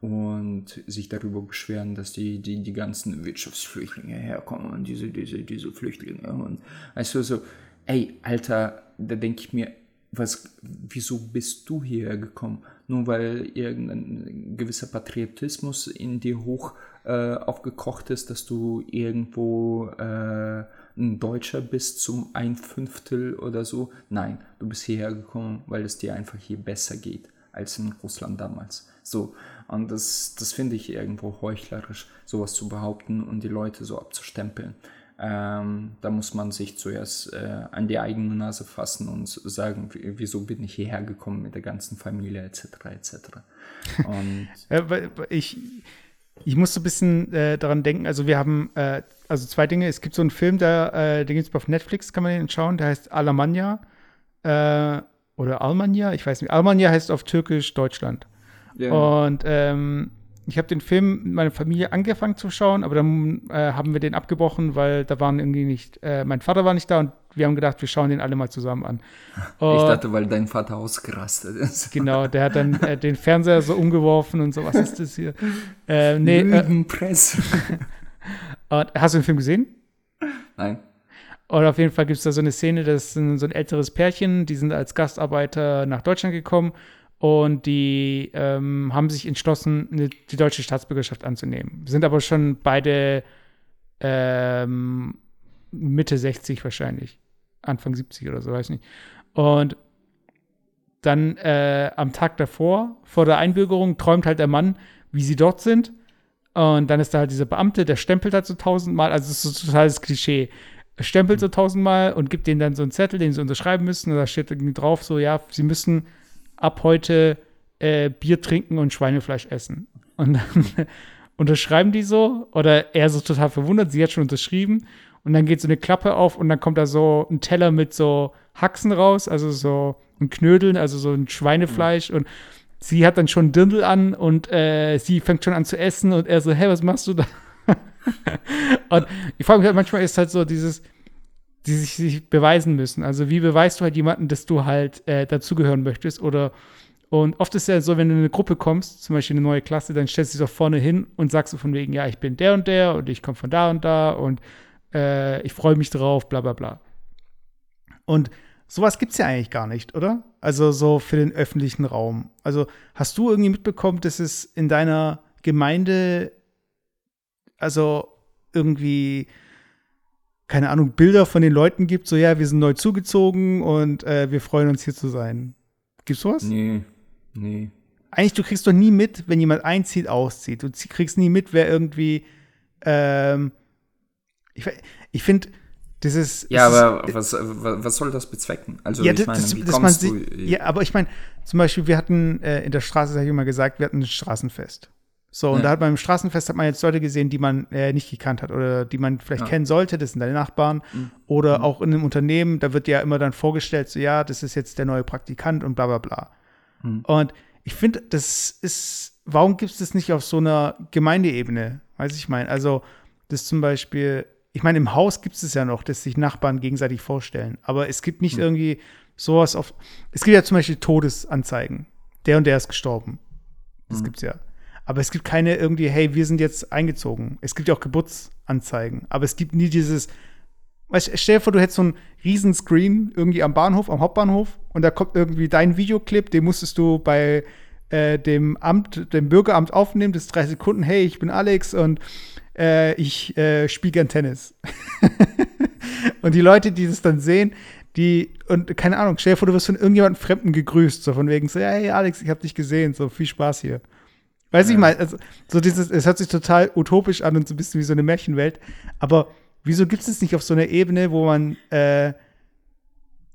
und sich darüber beschweren, dass die, die, die ganzen Wirtschaftsflüchtlinge herkommen und diese, diese, diese Flüchtlinge und also so, ey, Alter, da denke ich mir, was, wieso bist du hierher gekommen? Nur weil irgendein gewisser Patriotismus in dir hoch äh, aufgekocht ist, dass du irgendwo äh, ein Deutscher bist zum ein Fünftel oder so. Nein, du bist hierher gekommen, weil es dir einfach hier besser geht als in Russland damals. So, und das, das finde ich irgendwo heuchlerisch, sowas zu behaupten und die Leute so abzustempeln. Ähm, da muss man sich zuerst äh, an die eigene Nase fassen und sagen, wieso bin ich hierher gekommen mit der ganzen Familie etc. etc. Und ich, ich muss so ein bisschen äh, daran denken, also wir haben äh, also zwei Dinge. Es gibt so einen Film, der, äh, den gibt es auf Netflix, kann man den schauen, der heißt Alamanya äh, oder Almanya, ich weiß nicht. Almanya heißt auf Türkisch Deutschland. Yeah. Und ähm, ich habe den Film mit meiner Familie angefangen zu schauen, aber dann äh, haben wir den abgebrochen, weil da waren irgendwie nicht, äh, mein Vater war nicht da und wir haben gedacht, wir schauen den alle mal zusammen an. Und ich dachte, weil dein Vater ausgerastet ist. Genau, der hat dann äh, den Fernseher so umgeworfen und so, was ist das hier? Äh, nee, äh, Press. und, hast du den Film gesehen? Nein. Und auf jeden Fall gibt es da so eine Szene, das ist so ein älteres Pärchen, die sind als Gastarbeiter nach Deutschland gekommen und die ähm, haben sich entschlossen, eine, die deutsche Staatsbürgerschaft anzunehmen. Sind aber schon beide ähm, Mitte 60 wahrscheinlich. Anfang 70 oder so, weiß nicht. Und dann äh, am Tag davor, vor der Einbürgerung, träumt halt der Mann, wie sie dort sind. Und dann ist da halt dieser Beamte, der stempelt halt so tausendmal, also es ist so totales Klischee. Stempelt so tausendmal und gibt denen dann so einen Zettel, den sie unterschreiben müssen. Und da steht irgendwie drauf, so, ja, sie müssen ab heute äh, Bier trinken und Schweinefleisch essen. Und dann unterschreiben die so, oder er so total verwundert, sie hat schon unterschrieben. Und dann geht so eine Klappe auf und dann kommt da so ein Teller mit so Haxen raus, also so ein Knödeln, also so ein Schweinefleisch. Mhm. Und sie hat dann schon Dirndl an und äh, sie fängt schon an zu essen und er so, hey, was machst du da? und ich frage mich halt manchmal ist halt so dieses, die sich, sich beweisen müssen. Also wie beweist du halt jemanden, dass du halt äh, dazugehören möchtest oder und oft ist es ja so, wenn du in eine Gruppe kommst, zum Beispiel eine neue Klasse, dann stellst du dich doch vorne hin und sagst du von wegen, ja, ich bin der und der und ich komme von da und da und äh, ich freue mich drauf, bla bla bla. Und sowas gibt es ja eigentlich gar nicht, oder? Also so für den öffentlichen Raum. Also hast du irgendwie mitbekommen, dass es in deiner Gemeinde also irgendwie keine Ahnung, Bilder von den Leuten gibt, so ja, wir sind neu zugezogen und äh, wir freuen uns hier zu sein. Gibt's sowas? Nee, nee. Eigentlich, du kriegst doch nie mit, wenn jemand einzieht, auszieht. Du kriegst nie mit, wer irgendwie, ähm, ich, ich finde, das ist. Ja, aber ist, was, was soll das bezwecken? Also, ja, ich meine, das, wie kommst du? Ja, aber ich meine, zum Beispiel, wir hatten äh, in der Straße, das habe ich immer gesagt, wir hatten ein Straßenfest. So, und ja. da hat man im Straßenfest hat man jetzt Leute gesehen, die man äh, nicht gekannt hat oder die man vielleicht ja. kennen sollte, das sind deine Nachbarn. Mhm. Oder mhm. auch in einem Unternehmen, da wird ja immer dann vorgestellt, so ja, das ist jetzt der neue Praktikant und bla bla bla. Mhm. Und ich finde, das ist, warum gibt es das nicht auf so einer Gemeindeebene? Weiß ich meine, also das zum Beispiel, ich meine, im Haus gibt es ja noch, dass sich Nachbarn gegenseitig vorstellen. Aber es gibt nicht mhm. irgendwie sowas auf. Es gibt ja zum Beispiel Todesanzeigen. Der und der ist gestorben. Das mhm. es ja. Aber es gibt keine irgendwie, hey, wir sind jetzt eingezogen. Es gibt ja auch Geburtsanzeigen. Aber es gibt nie dieses, weißt, stell dir vor, du hättest so einen riesen Screen irgendwie am Bahnhof, am Hauptbahnhof und da kommt irgendwie dein Videoclip, den musstest du bei äh, dem Amt, dem Bürgeramt aufnehmen, das ist drei Sekunden, hey, ich bin Alex und äh, ich äh, spiele gern Tennis. und die Leute, die das dann sehen, die, und keine Ahnung, stell dir vor, du wirst von irgendjemandem Fremden gegrüßt, so von wegen so, hey Alex, ich hab dich gesehen, so viel Spaß hier. Weiß ja. ich mal, also, so dieses, es hört sich total utopisch an und so ein bisschen wie so eine Märchenwelt, aber wieso gibt es es nicht auf so einer Ebene, wo man äh,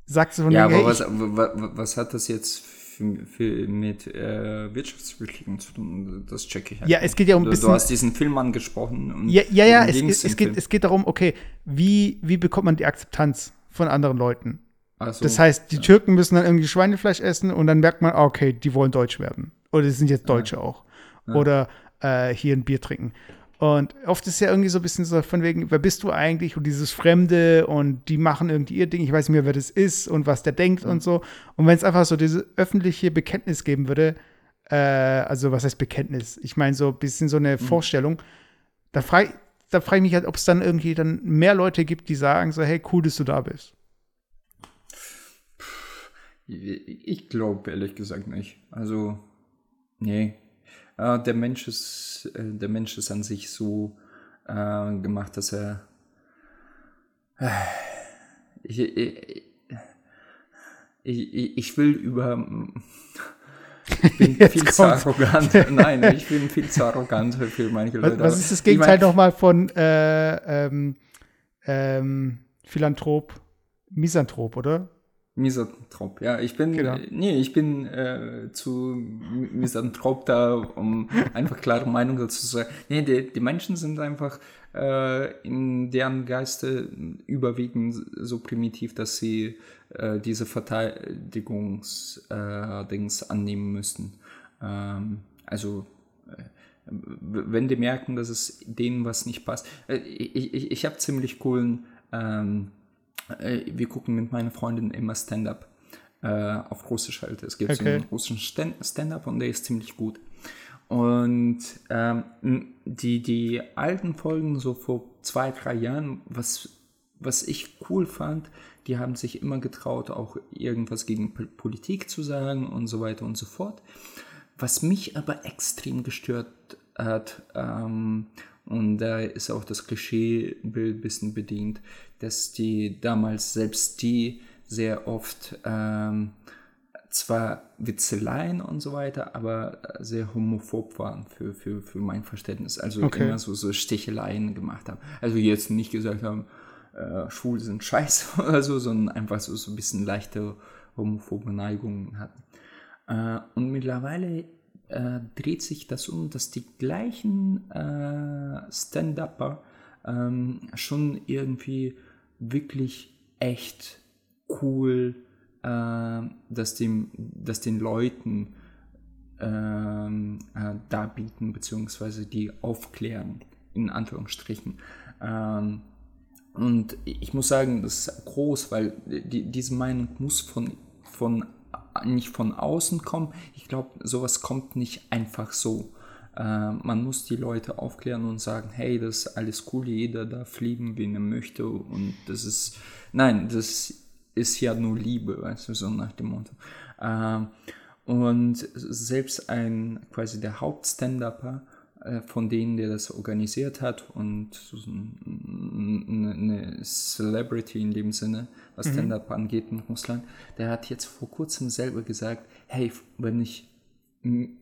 sagt so von Ja, aber was, was, was, hat das jetzt für, für, mit äh, Wirtschaftsbeschäftigung zu tun? Das checke ich halt. Ja, es geht ja um ein bisschen. Du hast diesen Film angesprochen. ja, ja, ja es, es, es, geht, es geht darum, okay, wie, wie bekommt man die Akzeptanz von anderen Leuten? So, das heißt, die ja. Türken müssen dann irgendwie Schweinefleisch essen und dann merkt man, ah, okay, die wollen Deutsch werden. Oder die sind jetzt Deutsche ja. auch ja. oder äh, hier ein Bier trinken. Und oft ist ja irgendwie so ein bisschen so von wegen, wer bist du eigentlich? Und dieses Fremde und die machen irgendwie ihr Ding. Ich weiß nicht mehr, wer das ist und was der denkt mhm. und so. Und wenn es einfach so diese öffentliche Bekenntnis geben würde, äh, also was heißt Bekenntnis? Ich meine, so ein bisschen so eine mhm. Vorstellung, da frage da frag ich mich halt, ob es dann irgendwie dann mehr Leute gibt, die sagen so, hey, cool, dass du da bist. Ich glaube ehrlich gesagt nicht. Also, nee, äh, der Mensch ist, äh, der Mensch ist an sich so äh, gemacht, dass er äh, ich, ich, ich, ich, will über ich bin viel zu arrogant. Nein, ich bin viel zu arrogant für manche Leute. Was, was ist das Gegenteil ich mein, nochmal von äh, ähm, ähm, Philanthrop, Misanthrop, oder? Misanthrop, ja. Ich bin, genau. nee, ich bin äh, zu Misanthrop da, um einfach klare Meinung dazu zu sagen. Nee, die, die Menschen sind einfach äh, in deren Geiste überwiegend so primitiv, dass sie äh, diese Verteidigungsdings äh, annehmen müssten. Ähm, also äh, wenn die merken, dass es denen was nicht passt. Äh, ich, ich, ich habe ziemlich coolen ähm, äh, wir gucken mit meiner Freundin immer Stand-up äh, auf Russisch halt. Es gibt okay. so einen russischen Stand-up und der ist ziemlich gut. Und ähm, die, die alten Folgen, so vor zwei, drei Jahren, was, was ich cool fand, die haben sich immer getraut, auch irgendwas gegen Politik zu sagen und so weiter und so fort. Was mich aber extrem gestört hat, ähm, und da ist auch das Klischeebild ein bisschen bedient, dass die damals selbst die sehr oft ähm, zwar Witzeleien und so weiter, aber sehr homophob waren für, für, für mein Verständnis. Also okay. immer so, so Sticheleien gemacht haben. Also jetzt nicht gesagt haben, äh, Schwule sind scheiße oder so, sondern einfach so, so ein bisschen leichte homophobe Neigungen hatten. Äh, und mittlerweile äh, dreht sich das um, dass die gleichen äh, Stand-Upper ähm, schon irgendwie wirklich echt cool, äh, dass, dem, dass den Leuten ähm, äh, darbieten, beziehungsweise die aufklären, in Anführungsstrichen. Ähm, und ich muss sagen, das ist groß, weil die, diese Meinung muss von, von nicht von außen kommen. Ich glaube, sowas kommt nicht einfach so. Äh, man muss die Leute aufklären und sagen, hey, das ist alles cool, jeder darf fliegen, wen er möchte. Und das ist, nein, das ist ja nur Liebe, weißt du, so nach dem Motto. Äh, und selbst ein, quasi der Hauptstand-Upper, von denen, der das organisiert hat und eine Celebrity in dem Sinne, was mhm. Stand-Up angeht in Russland, der hat jetzt vor kurzem selber gesagt, hey, wenn ich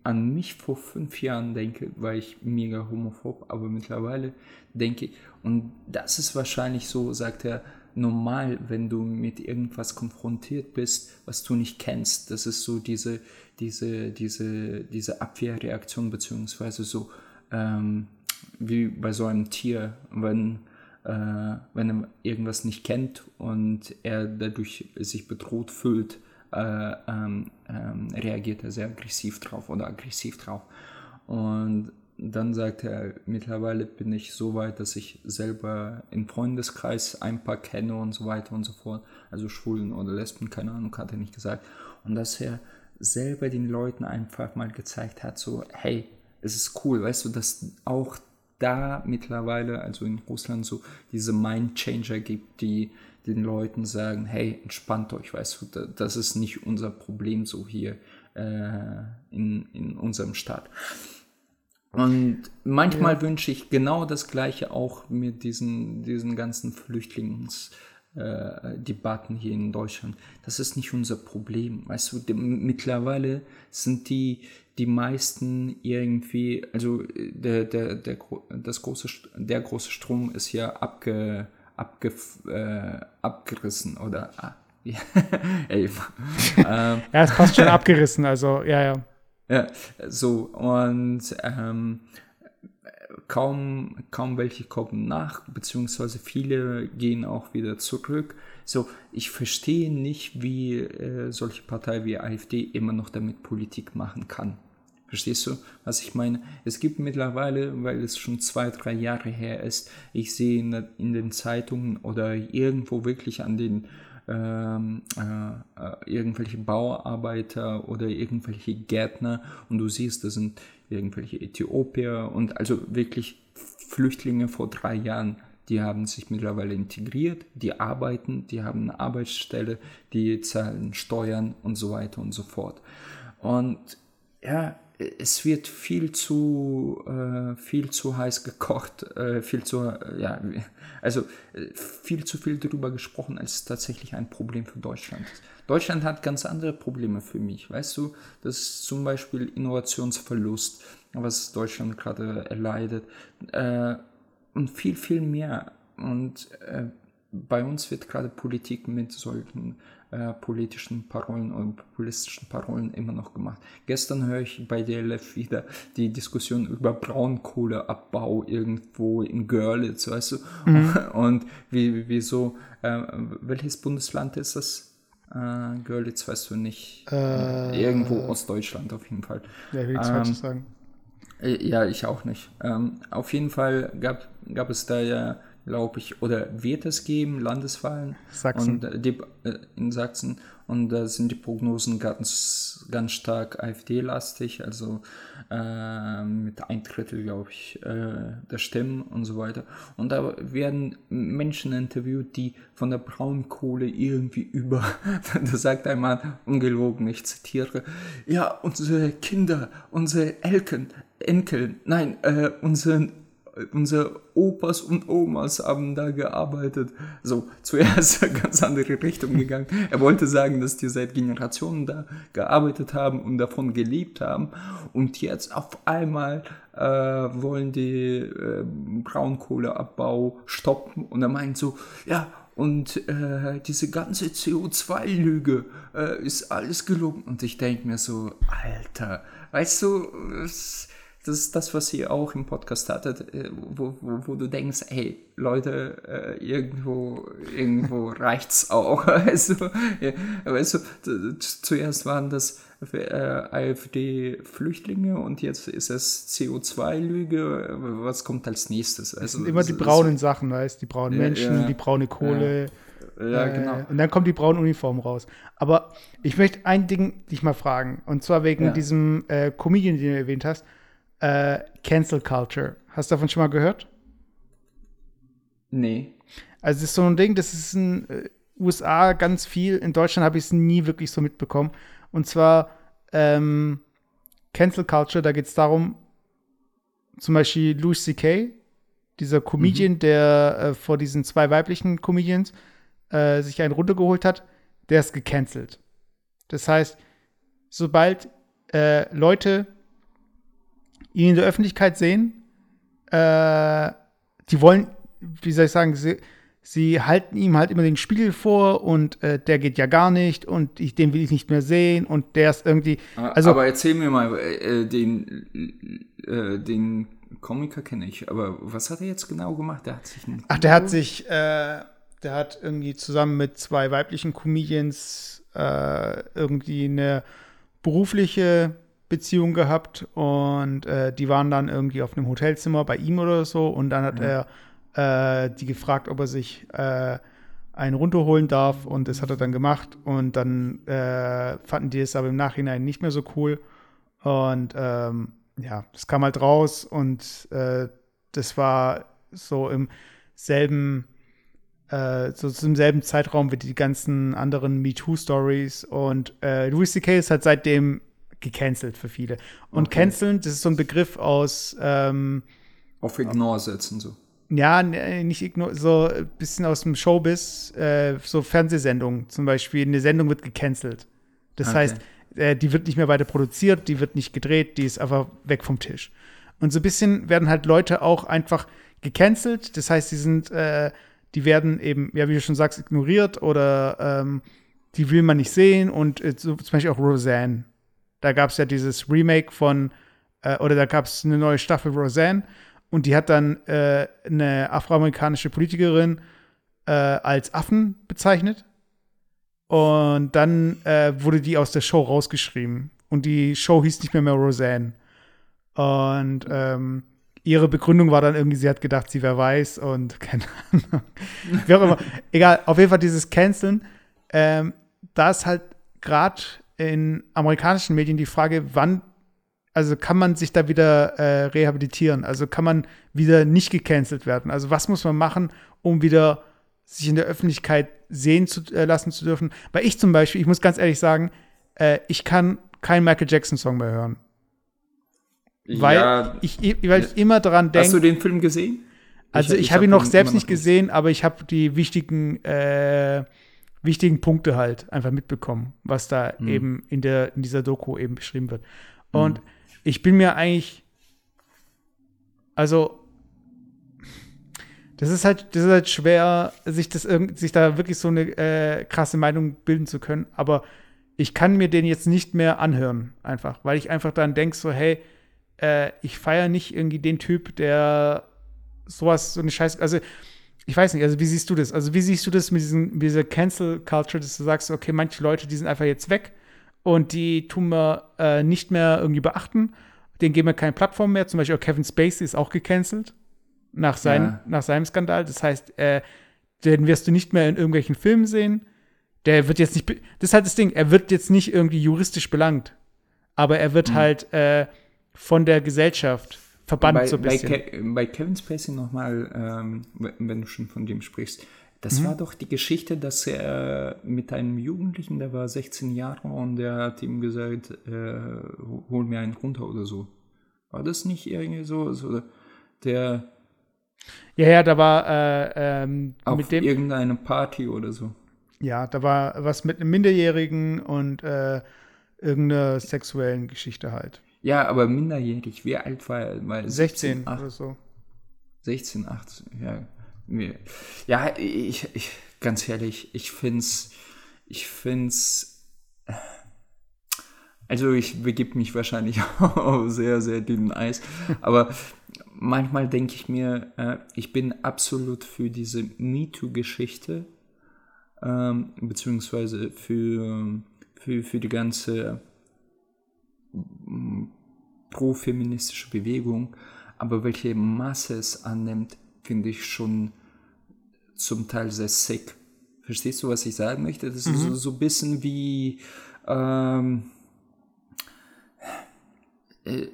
an mich vor fünf Jahren denke, war ich mega homophob, aber mittlerweile denke ich, und das ist wahrscheinlich so, sagt er, normal, wenn du mit irgendwas konfrontiert bist, was du nicht kennst. Das ist so diese, diese, diese, diese Abwehrreaktion, beziehungsweise so ähm, wie bei so einem Tier, wenn, äh, wenn er irgendwas nicht kennt und er dadurch sich bedroht fühlt, äh, ähm, ähm, reagiert er sehr aggressiv drauf oder aggressiv drauf. Und dann sagt er, mittlerweile bin ich so weit, dass ich selber im Freundeskreis ein paar kenne und so weiter und so fort. Also Schwulen oder Lesben, keine Ahnung, hat er nicht gesagt. Und dass er selber den Leuten einfach mal gezeigt hat, so, hey, es ist cool, weißt du, dass auch da mittlerweile, also in Russland, so diese Mind-Changer gibt, die den Leuten sagen, hey, entspannt euch, weißt du, das ist nicht unser Problem so hier äh, in, in unserem Staat. Und manchmal ja. wünsche ich genau das Gleiche auch mit diesen, diesen ganzen Flüchtlingsdebatten äh, hier in Deutschland. Das ist nicht unser Problem. Weißt du, die, mittlerweile sind die, die meisten irgendwie, also der, der, der, das große, der große Strom ist ja abge, abge, äh, abgerissen oder ah, ja, ähm, ja, es passt schon abgerissen, also ja, ja. Ja, so, und ähm, kaum, kaum welche kommen nach, beziehungsweise viele gehen auch wieder zurück. So, ich verstehe nicht, wie äh, solche Partei wie AfD immer noch damit Politik machen kann. Verstehst du, was ich meine? Es gibt mittlerweile, weil es schon zwei, drei Jahre her ist, ich sehe in, in den Zeitungen oder irgendwo wirklich an den ähm, äh, äh, irgendwelche Bauarbeiter oder irgendwelche Gärtner und du siehst, das sind irgendwelche Äthiopier und also wirklich Flüchtlinge vor drei Jahren, die haben sich mittlerweile integriert, die arbeiten, die haben eine Arbeitsstelle, die zahlen Steuern und so weiter und so fort. Und ja, es wird viel zu, äh, viel zu heiß gekocht, äh, viel zu, äh, ja, also äh, viel zu viel darüber gesprochen, als tatsächlich ein Problem für Deutschland Deutschland hat ganz andere Probleme für mich, weißt du, das ist zum Beispiel Innovationsverlust, was Deutschland gerade erleidet äh, und viel, viel mehr. Und äh, bei uns wird gerade Politik mit solchen äh, politischen Parolen und populistischen Parolen immer noch gemacht. Gestern höre ich bei DLF wieder die Diskussion über Braunkohleabbau irgendwo in Görlitz, weißt du? Mhm. Und wie, wieso, äh, welches Bundesland ist das? Äh, Görlitz weißt du nicht. Äh, irgendwo Ostdeutschland auf jeden Fall. Ja, will ich ähm, sagen. Äh, ja, ich auch nicht. Ähm, auf jeden Fall gab, gab es da ja glaube ich, oder wird es geben, Landeswahlen Sachsen. Und, äh, die, äh, in Sachsen. Und da sind die Prognosen ganz, ganz stark AfD-lastig, also äh, mit ein Drittel, glaube ich, äh, der Stimmen und so weiter. Und da werden Menschen interviewt, die von der Braunkohle irgendwie über, da sagt ein Mann, ungelogen, ich zitiere, ja, unsere Kinder, unsere Elken, Enkel, nein, äh, unsere unsere Opas und Omas haben da gearbeitet. So, zuerst ganz andere Richtung gegangen. Er wollte sagen, dass die seit Generationen da gearbeitet haben und davon gelebt haben. Und jetzt auf einmal äh, wollen die äh, Braunkohleabbau stoppen. Und er meint so, ja, und äh, diese ganze CO2-Lüge äh, ist alles gelungen. Und ich denke mir so, Alter, weißt du, es, das ist das, was ihr auch im Podcast hattet, äh, wo, wo, wo du denkst, hey, Leute, äh, irgendwo, irgendwo reicht's auch. Also, ja, weißt du, zuerst waren das äh, AfD-Flüchtlinge und jetzt ist es CO2-Lüge. Was kommt als nächstes? Also, das sind immer die braunen so, Sachen, weißt du, die braunen Menschen, ja, die braune Kohle. Ja, genau. und dann kommt die braune Uniform raus. Aber ich möchte ein Ding dich mal fragen. Und zwar wegen diesem äh, Comedian, den du erwähnt hast äh, Cancel Culture. Hast du davon schon mal gehört? Nee. Also, es ist so ein Ding, das ist in äh, USA ganz viel. In Deutschland habe ich es nie wirklich so mitbekommen. Und zwar ähm, Cancel Culture, da geht es darum, zum Beispiel Louis C.K., dieser Comedian, mhm. der äh, vor diesen zwei weiblichen Comedians äh, sich einen runtergeholt hat, der ist gecancelt. Das heißt, sobald äh, Leute ihn in der Öffentlichkeit sehen, äh, die wollen, wie soll ich sagen, sie, sie halten ihm halt immer den Spiegel vor und äh, der geht ja gar nicht und ich, den will ich nicht mehr sehen und der ist irgendwie. Also, aber erzähl mir mal, äh, den, äh, den Komiker kenne ich, aber was hat er jetzt genau gemacht? Der hat sich. Ach, der hat sich, äh, der hat irgendwie zusammen mit zwei weiblichen Comedians äh, irgendwie eine berufliche Beziehung gehabt und äh, die waren dann irgendwie auf einem Hotelzimmer bei ihm oder so und dann hat ja. er äh, die gefragt, ob er sich äh, einen runterholen darf und das hat er dann gemacht und dann äh, fanden die es aber im Nachhinein nicht mehr so cool und ähm, ja, das kam halt raus und äh, das war so im selben äh, so zum selben Zeitraum wie die ganzen anderen MeToo-Stories und Louis C.K. ist halt seitdem gecancelt für viele. Und okay. canceln, das ist so ein Begriff aus ähm, Auf Ignore setzen so. Ja, nicht Ignore, so ein bisschen aus dem Showbiz, äh, so Fernsehsendungen zum Beispiel. Eine Sendung wird gecancelt. Das okay. heißt, äh, die wird nicht mehr weiter produziert, die wird nicht gedreht, die ist einfach weg vom Tisch. Und so ein bisschen werden halt Leute auch einfach gecancelt. Das heißt, die sind, äh, die werden eben, ja, wie du schon sagst, ignoriert oder ähm, die will man nicht sehen. Und äh, so, zum Beispiel auch Roseanne da gab es ja dieses Remake von, äh, oder da gab es eine neue Staffel Roseanne und die hat dann äh, eine afroamerikanische Politikerin äh, als Affen bezeichnet. Und dann äh, wurde die aus der Show rausgeschrieben. Und die Show hieß nicht mehr mehr Roseanne. Und ähm, ihre Begründung war dann irgendwie, sie hat gedacht, sie wäre weiß und keine Ahnung. Wie auch immer. Egal, auf jeden Fall dieses Canceln. Ähm, da ist halt gerade in amerikanischen Medien die Frage, wann, also kann man sich da wieder äh, rehabilitieren? Also kann man wieder nicht gecancelt werden? Also was muss man machen, um wieder sich in der Öffentlichkeit sehen zu äh, lassen zu dürfen? Weil ich zum Beispiel, ich muss ganz ehrlich sagen, äh, ich kann keinen Michael Jackson-Song mehr hören. Weil, ja, ich, weil ich immer daran denke. Hast du den Film gesehen? Also ich, ich, habe ihn noch selbst nicht gesehen, aber ich habe die wichtigen äh, wichtigen Punkte halt einfach mitbekommen, was da mhm. eben in, der, in dieser Doku eben beschrieben wird. Und mhm. ich bin mir eigentlich, also, das ist halt, das ist halt schwer, sich das sich da wirklich so eine äh, krasse Meinung bilden zu können. Aber ich kann mir den jetzt nicht mehr anhören, einfach, weil ich einfach dann denke, so, hey, äh, ich feiere nicht irgendwie den Typ, der sowas, so eine Scheiße, also ich weiß nicht, also wie siehst du das? Also wie siehst du das mit, diesen, mit dieser Cancel Culture, dass du sagst, okay, manche Leute, die sind einfach jetzt weg und die tun wir äh, nicht mehr irgendwie beachten, denen geben wir keine Plattform mehr. Zum Beispiel auch Kevin Spacey ist auch gecancelt nach, sein, ja. nach seinem Skandal. Das heißt, äh, den wirst du nicht mehr in irgendwelchen Filmen sehen. Der wird jetzt nicht, das ist halt das Ding, er wird jetzt nicht irgendwie juristisch belangt, aber er wird mhm. halt äh, von der Gesellschaft verbannt bei, so ein bisschen. Bei, Ke bei Kevin Spacey nochmal, ähm, wenn du schon von dem sprichst, das mhm. war doch die Geschichte, dass er mit einem Jugendlichen, der war 16 Jahre und der hat ihm gesagt, äh, hol mir einen runter oder so. War das nicht irgendwie so, so der ja, ja, da war äh, ähm, mit dem irgendeine Party oder so. Ja, da war was mit einem Minderjährigen und äh, irgendeiner sexuellen Geschichte halt. Ja, aber minderjährig. Wie alt war er? Weil 16 8, oder so. 16, 18, ja. Ja, ich, ich ganz ehrlich, ich find's, ich find's, also ich begib mich wahrscheinlich auf sehr, sehr dünnen Eis, aber manchmal denke ich mir, äh, ich bin absolut für diese MeToo-Geschichte, ähm, beziehungsweise für, für, für die ganze pro-feministische Bewegung, aber welche Masse es annimmt, finde ich schon zum Teil sehr sick. Verstehst du, was ich sagen möchte? Das mhm. ist so, so ein bisschen wie ähm, äh,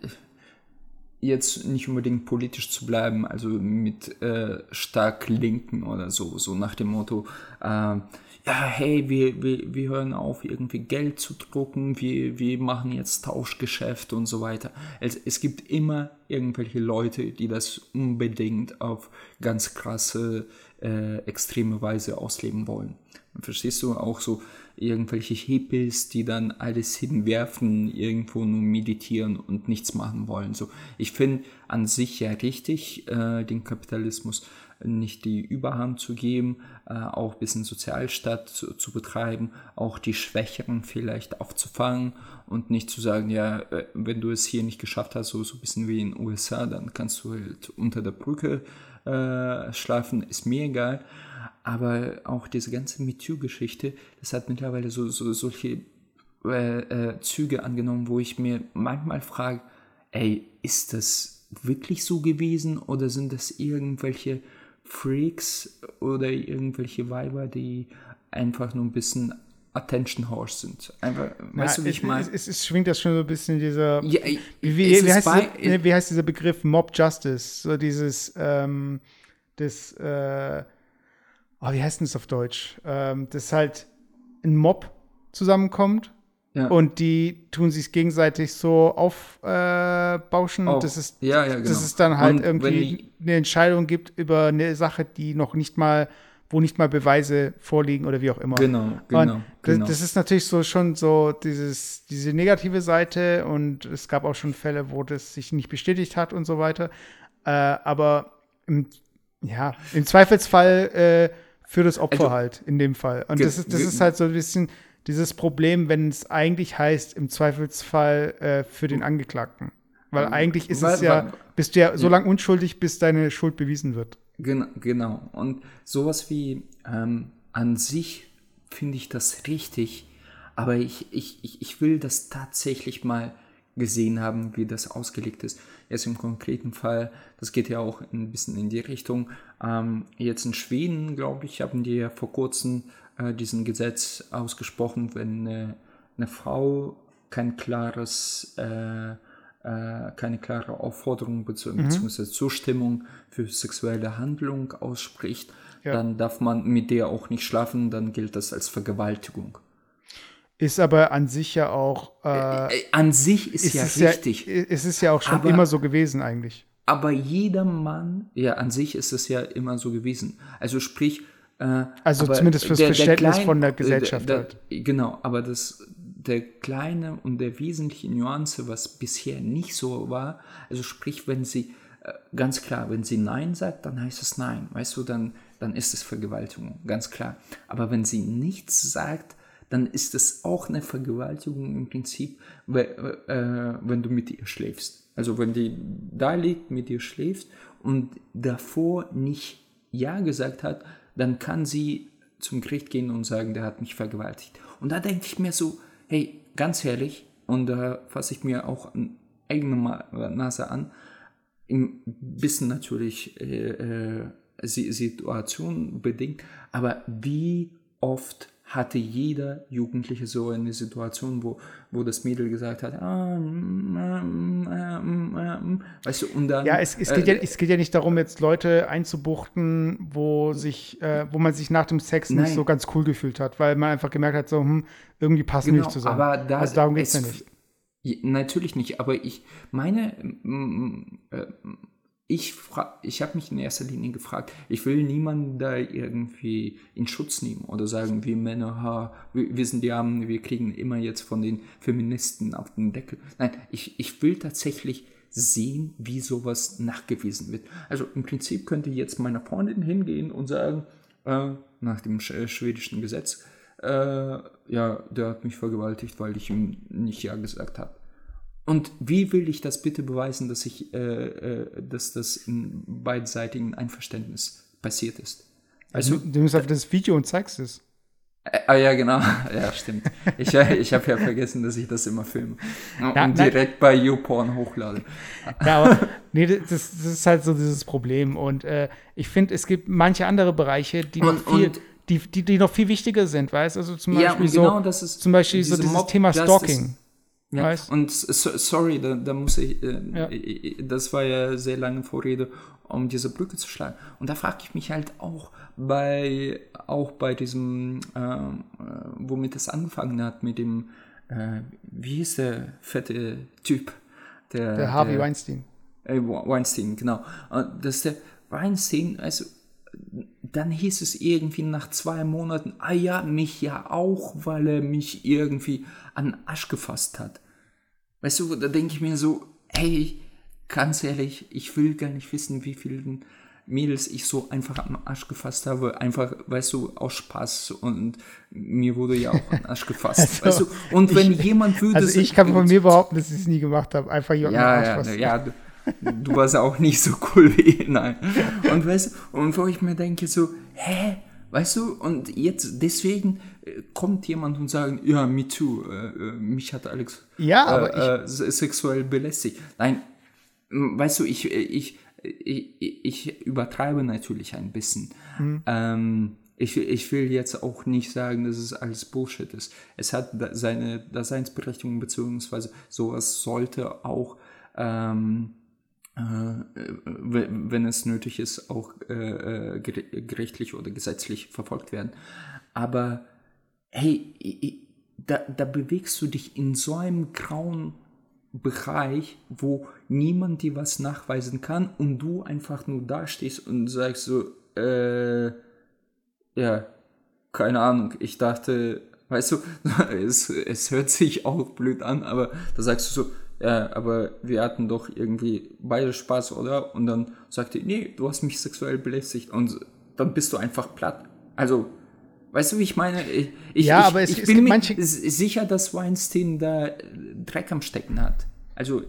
jetzt nicht unbedingt politisch zu bleiben, also mit äh, stark Linken oder so, so nach dem Motto, äh, ja, hey, wir, wir, wir hören auf, irgendwie Geld zu drucken, wir, wir machen jetzt Tauschgeschäft und so weiter. Es, es gibt immer irgendwelche Leute, die das unbedingt auf ganz krasse, äh, extreme Weise ausleben wollen. Verstehst du auch so irgendwelche Hippies, die dann alles hinwerfen, irgendwo nur meditieren und nichts machen wollen. So, ich finde an sich ja richtig äh, den Kapitalismus, nicht die Überhand zu geben, äh, auch ein bisschen Sozialstaat zu, zu, betreiben, auch die Schwächeren vielleicht aufzufangen und nicht zu sagen, ja, äh, wenn du es hier nicht geschafft hast, so, so ein bisschen wie in den USA, dann kannst du halt unter der Brücke äh, schlafen, ist mir egal. Aber auch diese ganze MeToo-Geschichte, das hat mittlerweile so, so solche äh, äh, Züge angenommen, wo ich mir manchmal frage, ey, ist das wirklich so gewesen oder sind das irgendwelche Freaks oder irgendwelche Weiber, die einfach nur ein bisschen Attention Horse sind. Einfach, weißt ja, du, wie ich meine? Es, es, schwingt das schon so ein bisschen dieser. Ja, wie, wie, wie, heißt bei, dieser, wie, heißt dieser, Begriff Mob Justice? So dieses, ähm, das, äh, oh, wie heißt denn das auf Deutsch? Ähm, dass halt ein Mob zusammenkommt ja. Und die tun sich gegenseitig so aufbauschen. Äh, und das ist, ja, ja, genau. dass es dann halt und irgendwie eine Entscheidung gibt über eine Sache, die noch nicht mal, wo nicht mal Beweise vorliegen oder wie auch immer. Genau, genau. genau. Das, ist natürlich so schon so dieses, diese negative Seite und es gab auch schon Fälle, wo das sich nicht bestätigt hat und so weiter. Äh, aber im, ja, im Zweifelsfall äh, für das Opfer also, halt in dem Fall. Und das ist, das ist halt so ein bisschen dieses Problem, wenn es eigentlich heißt, im Zweifelsfall äh, für den Angeklagten. Weil eigentlich ist weil, es ja, weil, bist du ja so lange unschuldig, bis deine Schuld bewiesen wird. Genau, genau. Und sowas wie ähm, an sich finde ich das richtig, aber ich, ich, ich, ich will das tatsächlich mal gesehen haben, wie das ausgelegt ist. Jetzt im konkreten Fall, das geht ja auch ein bisschen in die Richtung. Ähm, jetzt in Schweden, glaube ich, haben die ja vor kurzem äh, diesen Gesetz ausgesprochen, wenn eine, eine Frau kein klares, äh, äh, keine klare Aufforderung bzw. Mhm. Zustimmung für sexuelle Handlung ausspricht, ja. dann darf man mit der auch nicht schlafen, dann gilt das als Vergewaltigung. Ist aber an sich ja auch. Äh, äh, äh an sich ist, ist ja es richtig. Ja, es ist ja auch schon aber, immer so gewesen, eigentlich. Aber jeder Mann, ja, an sich ist es ja immer so gewesen. Also sprich, äh, also zumindest fürs der, Verständnis der klein, von der Gesellschaft. Der, halt. Genau, aber das, der kleine und der wesentliche Nuance, was bisher nicht so war, also sprich, wenn sie, äh, ganz klar, wenn sie Nein sagt, dann heißt es Nein, weißt du, dann, dann ist es Vergewaltigung, ganz klar. Aber wenn sie nichts sagt, dann ist es auch eine Vergewaltigung im Prinzip, äh, wenn du mit ihr schläfst. Also wenn die da liegt, mit dir schläft und davor nicht Ja gesagt hat, dann kann sie zum Gericht gehen und sagen, der hat mich vergewaltigt. Und da denke ich mir so, hey, ganz ehrlich, und da fasse ich mir auch an eigene Nase an, im bisschen natürlich äh, äh, Situation bedingt, aber wie oft hatte jeder Jugendliche so eine Situation, wo, wo das Mädel gesagt hat, ah, mm, mm, mm, weißt du, und dann. Ja, es, es, geht ja, es geht ja nicht darum, jetzt Leute einzubuchten, wo sich, äh, wo man sich nach dem Sex nein. nicht so ganz cool gefühlt hat, weil man einfach gemerkt hat, so, hm, irgendwie passen genau, nicht zusammen. Aber da, also darum geht es ja nicht. Natürlich nicht, aber ich meine, äh, ich, ich habe mich in erster Linie gefragt, ich will niemanden da irgendwie in Schutz nehmen oder sagen, wir Männer, ha, wir, wir sind die Armen, wir kriegen immer jetzt von den Feministen auf den Deckel. Nein, ich, ich will tatsächlich sehen, wie sowas nachgewiesen wird. Also im Prinzip könnte jetzt meine Freundin hingehen und sagen, äh, nach dem schwedischen Gesetz, äh, ja, der hat mich vergewaltigt, weil ich ihm nicht Ja gesagt habe. Und wie will ich das bitte beweisen, dass ich, äh, äh, dass das in beidseitigen Einverständnis passiert ist? Also, du nimmst auf das Video und zeigst es. Ah ja, genau. Ja, stimmt. Ich, äh, ich habe ja vergessen, dass ich das immer filme. Und ja, direkt bei YouPorn hochlade. Ja, aber nee, das, das ist halt so dieses Problem. Und äh, ich finde, es gibt manche andere Bereiche, die und, noch viel, die, die, die noch viel wichtiger sind, weißt du? Also zum Beispiel ja, genau, so, das ist zum Beispiel so dieses Mob Thema Stalking. Ja, weißt? und so, sorry, da, da muss ich, äh, ja. das war ja sehr lange Vorrede, um diese Brücke zu schlagen. Und da frage ich mich halt auch bei, auch bei diesem, äh, womit es angefangen hat, mit dem, äh, wie hieß der fette Typ? Der, der Harvey der, Weinstein. Äh, Weinstein, genau. Und dass der Weinstein, also dann hieß es irgendwie nach zwei Monaten, ah ja, mich ja auch, weil er mich irgendwie an Asch gefasst hat. Weißt du, da denke ich mir so, hey, ganz ehrlich, ich will gar nicht wissen, wie vielen Mädels ich so einfach am Arsch gefasst habe, einfach, weißt du, aus Spaß. Und mir wurde ja auch am Arsch gefasst, also, weißt du, und wenn ich, jemand würde... Also ich kann von mir behaupten, dass ich es nie gemacht habe, einfach jemanden ja, am Arsch ja, ja, du, du warst auch nicht so cool wie, nein. Und weißt du, und wo ich mir denke so, hä, weißt du, und jetzt deswegen kommt jemand und sagt, ja, me too, äh, äh mich hat Alex ja, aber äh, sexuell belästigt. Nein, weißt du, ich, ich, ich, ich übertreibe natürlich ein bisschen. Mhm. Ähm, ich, ich will jetzt auch nicht sagen, dass es alles Bullshit ist. Es hat seine Daseinsberechtigung, beziehungsweise sowas sollte auch, ähm, äh, wenn es nötig ist, auch äh, äh gerichtlich oder gesetzlich verfolgt werden. Aber hey, da, da bewegst du dich in so einem grauen Bereich, wo niemand dir was nachweisen kann und du einfach nur dastehst und sagst so, äh, ja, keine Ahnung, ich dachte, weißt du, es, es hört sich auch blöd an, aber da sagst du so, ja, aber wir hatten doch irgendwie beide Spaß, oder? Und dann sagte, nee, du hast mich sexuell belästigt und dann bist du einfach platt. Also, weißt du, wie ich meine? Ich, ja, ich, aber es, ich es bin mir sicher, dass Weinstein da Dreck am Stecken hat. Also,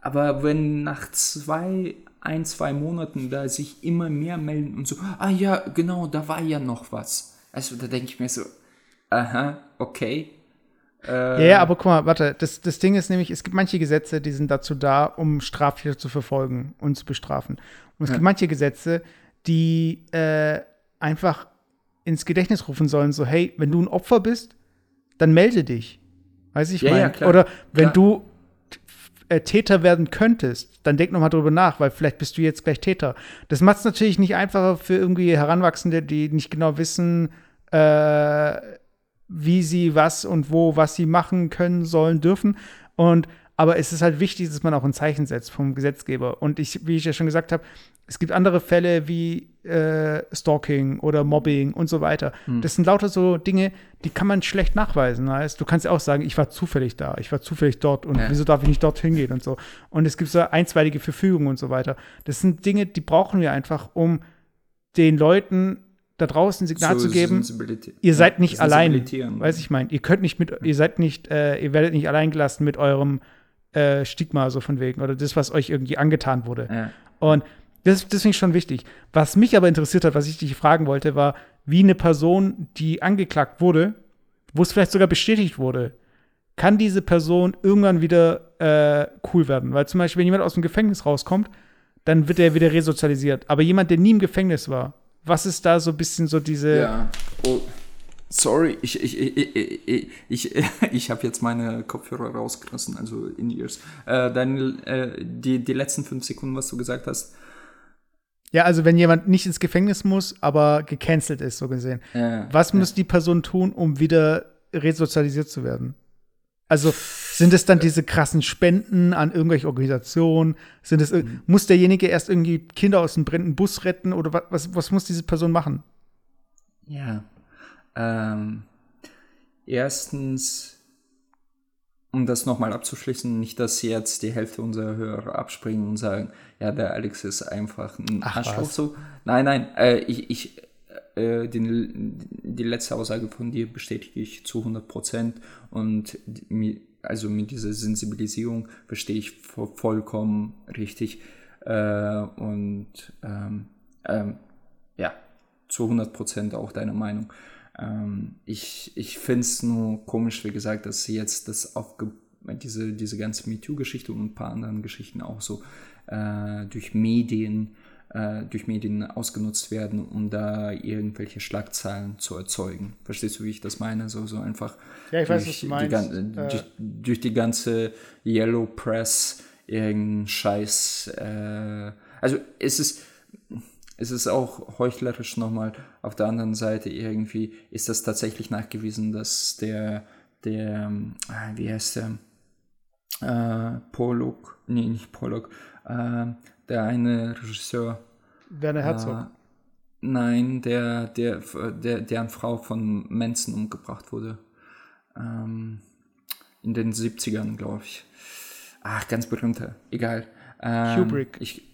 aber wenn nach zwei, ein, zwei Monaten da sich immer mehr melden und so, ah ja, genau, da war ja noch was. Also, da denke ich mir so, aha, okay. Äh, ja, ja, aber guck mal, warte, das, das Ding ist nämlich, es gibt manche Gesetze, die sind dazu da, um Straftäter zu verfolgen und zu bestrafen. Und es ja. gibt manche Gesetze, die äh, einfach ins Gedächtnis rufen sollen, so, hey, wenn du ein Opfer bist, dann melde dich. Weiß ich ja, ja, Oder wenn klar. du äh, Täter werden könntest, dann denk nochmal drüber nach, weil vielleicht bist du jetzt gleich Täter. Das macht es natürlich nicht einfacher für irgendwie Heranwachsende, die nicht genau wissen, äh, wie sie was und wo, was sie machen können, sollen, dürfen. Und aber es ist halt wichtig, dass man auch ein Zeichen setzt vom Gesetzgeber. Und ich, wie ich ja schon gesagt habe, es gibt andere Fälle wie äh, Stalking oder Mobbing und so weiter. Hm. Das sind lauter so Dinge, die kann man schlecht nachweisen. Heißt, du kannst ja auch sagen, ich war zufällig da, ich war zufällig dort und ja. wieso darf ich nicht dorthin gehen und so. Und es gibt so einstweilige Verfügungen und so weiter. Das sind Dinge, die brauchen wir einfach, um den Leuten da draußen ein Signal so zu geben, ihr seid nicht allein. Weiß ich mein, ihr könnt nicht mit, ihr seid nicht, äh, ihr werdet nicht allein gelassen mit eurem äh, Stigma so von wegen oder das, was euch irgendwie angetan wurde. Ja. Und das, das finde schon wichtig. Was mich aber interessiert hat, was ich dich fragen wollte, war, wie eine Person, die angeklagt wurde, wo es vielleicht sogar bestätigt wurde, kann diese Person irgendwann wieder äh, cool werden? Weil zum Beispiel, wenn jemand aus dem Gefängnis rauskommt, dann wird er wieder resozialisiert. Aber jemand, der nie im Gefängnis war, was ist da so ein bisschen so diese. Ja. Oh, sorry, ich, ich, ich, ich, ich, ich habe jetzt meine Kopfhörer rausgerissen, also in ears. Äh, deine, äh, die, die letzten fünf Sekunden, was du gesagt hast. Ja, also wenn jemand nicht ins Gefängnis muss, aber gecancelt ist, so gesehen. Ja, was ja. muss die Person tun, um wieder resozialisiert zu werden? Also sind es dann diese krassen Spenden an irgendwelche Organisationen? Sind es, mhm. Muss derjenige erst irgendwie Kinder aus dem brennenden Bus retten oder was, was, was muss diese Person machen? Ja. Ähm, erstens, um das nochmal abzuschließen, nicht, dass jetzt die Hälfte unserer Hörer abspringen und sagen, ja, der Alex ist einfach ein Arschloch so. Nein, nein, äh, ich, ich äh, den, die letzte Aussage von dir bestätige ich zu 100 Prozent und mi, also mit dieser Sensibilisierung verstehe ich vollkommen richtig äh, und ähm, ähm, ja, zu 100 Prozent auch deine Meinung. Ähm, ich ich finde es nur komisch, wie gesagt, dass sie jetzt das aufge diese, diese ganze MeToo-Geschichte und ein paar anderen Geschichten auch so äh, durch Medien äh, durch Medien ausgenutzt werden, um da irgendwelche Schlagzeilen zu erzeugen. Verstehst du, wie ich das meine? So, so einfach ja, ich weiß, was du meinst. Die, äh, durch, durch, die ganze Yellow Press irgendein Scheiß. Äh, also es ist, es ist auch heuchlerisch nochmal. Auf der anderen Seite irgendwie ist das tatsächlich nachgewiesen, dass der, der, äh, wie heißt der, äh, Pollock, nee, nicht Pollock, äh, der eine Regisseur. Werner Herzog. Äh, nein, der, der, der, deren Frau von Manson umgebracht wurde. Ähm, in den 70ern, glaube ich. Ach, ganz berühmter. Egal. Ähm, Kubrick. Ich,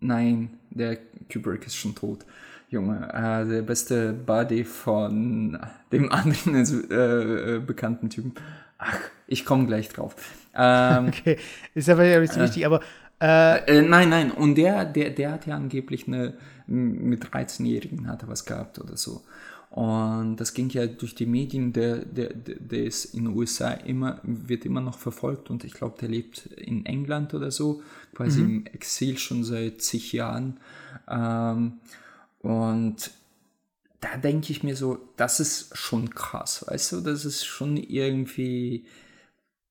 Nein, der Kubrick ist schon tot. Junge, äh, der beste Buddy von dem anderen äh, äh, bekannten Typen. Ach, ich komme gleich drauf. Ähm, okay, ist aber ja nicht so wichtig, aber äh, äh, nein, nein, und der, der, der hat ja angeblich eine, mit 13-Jährigen hat er was gehabt oder so. Und das ging ja durch die Medien, der, der, der ist in den USA immer, wird immer noch verfolgt und ich glaube, der lebt in England oder so, quasi mhm. im Exil schon seit zig Jahren. Ähm, und da denke ich mir so, das ist schon krass, weißt du, das ist schon irgendwie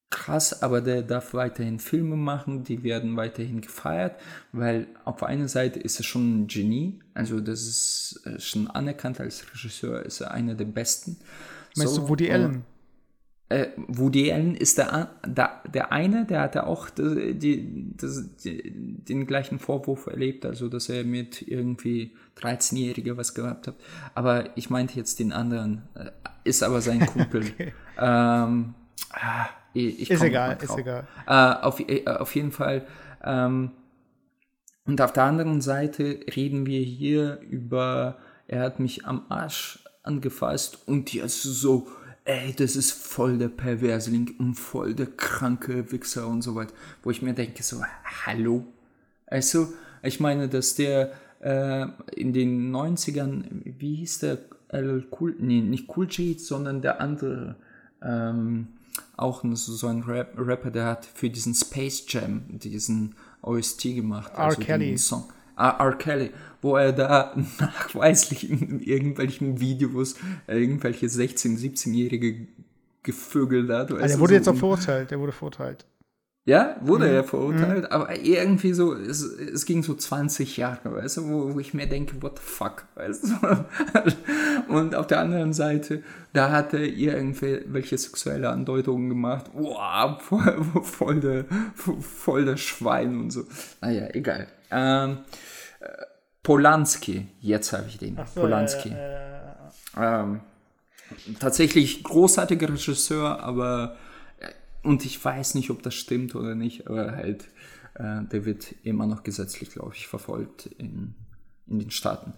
krass, aber der darf weiterhin Filme machen, die werden weiterhin gefeiert, weil auf einer Seite ist er schon ein Genie, also das ist äh, schon anerkannt als Regisseur, ist er einer der besten. Meinst so, du Woody Allen? Äh, Woody Allen ist der, der, der eine, der hatte auch die, die, die, den gleichen Vorwurf erlebt, also dass er mit irgendwie 13-Jähriger was gehabt hat. Aber ich meinte jetzt den anderen, äh, ist aber sein Kumpel. okay. ähm, ah, ich ist egal, ist egal. Äh, auf, äh, auf jeden Fall. Ähm, und auf der anderen Seite reden wir hier über, er hat mich am Arsch angefasst und jetzt so, ey, das ist voll der Perversling und voll der kranke Wichser und so weiter. Wo ich mir denke, so, hallo? Also, ich meine, dass der äh, in den 90ern, wie hieß der? LL Cool, nee, nicht Cool J, sondern der andere, ähm, auch so ein Rap Rapper, der hat für diesen Space Jam diesen OST gemacht. R. Also Kelly. Song. Ah, R. Kelly, wo er da nachweislich in irgendwelchen Videos irgendwelche 16-, 17-Jährige gevögelt hat. Also er wurde so jetzt auch verurteilt, er wurde verurteilt. Ja, wurde mhm. er verurteilt, mhm. aber irgendwie so, es, es ging so 20 Jahre, weißt du, wo, wo ich mir denke, what the fuck, weißt du? Und auf der anderen Seite, da hat er irgendwelche sexuelle Andeutungen gemacht, wow, voll, voll, der, voll der Schwein und so. Naja, egal. Ähm, Polanski, jetzt habe ich den, so, Polanski. Äh, äh, ähm, tatsächlich großartiger Regisseur, aber und ich weiß nicht, ob das stimmt oder nicht, aber halt, äh, der wird immer noch gesetzlich, glaube ich, verfolgt in, in den Staaten.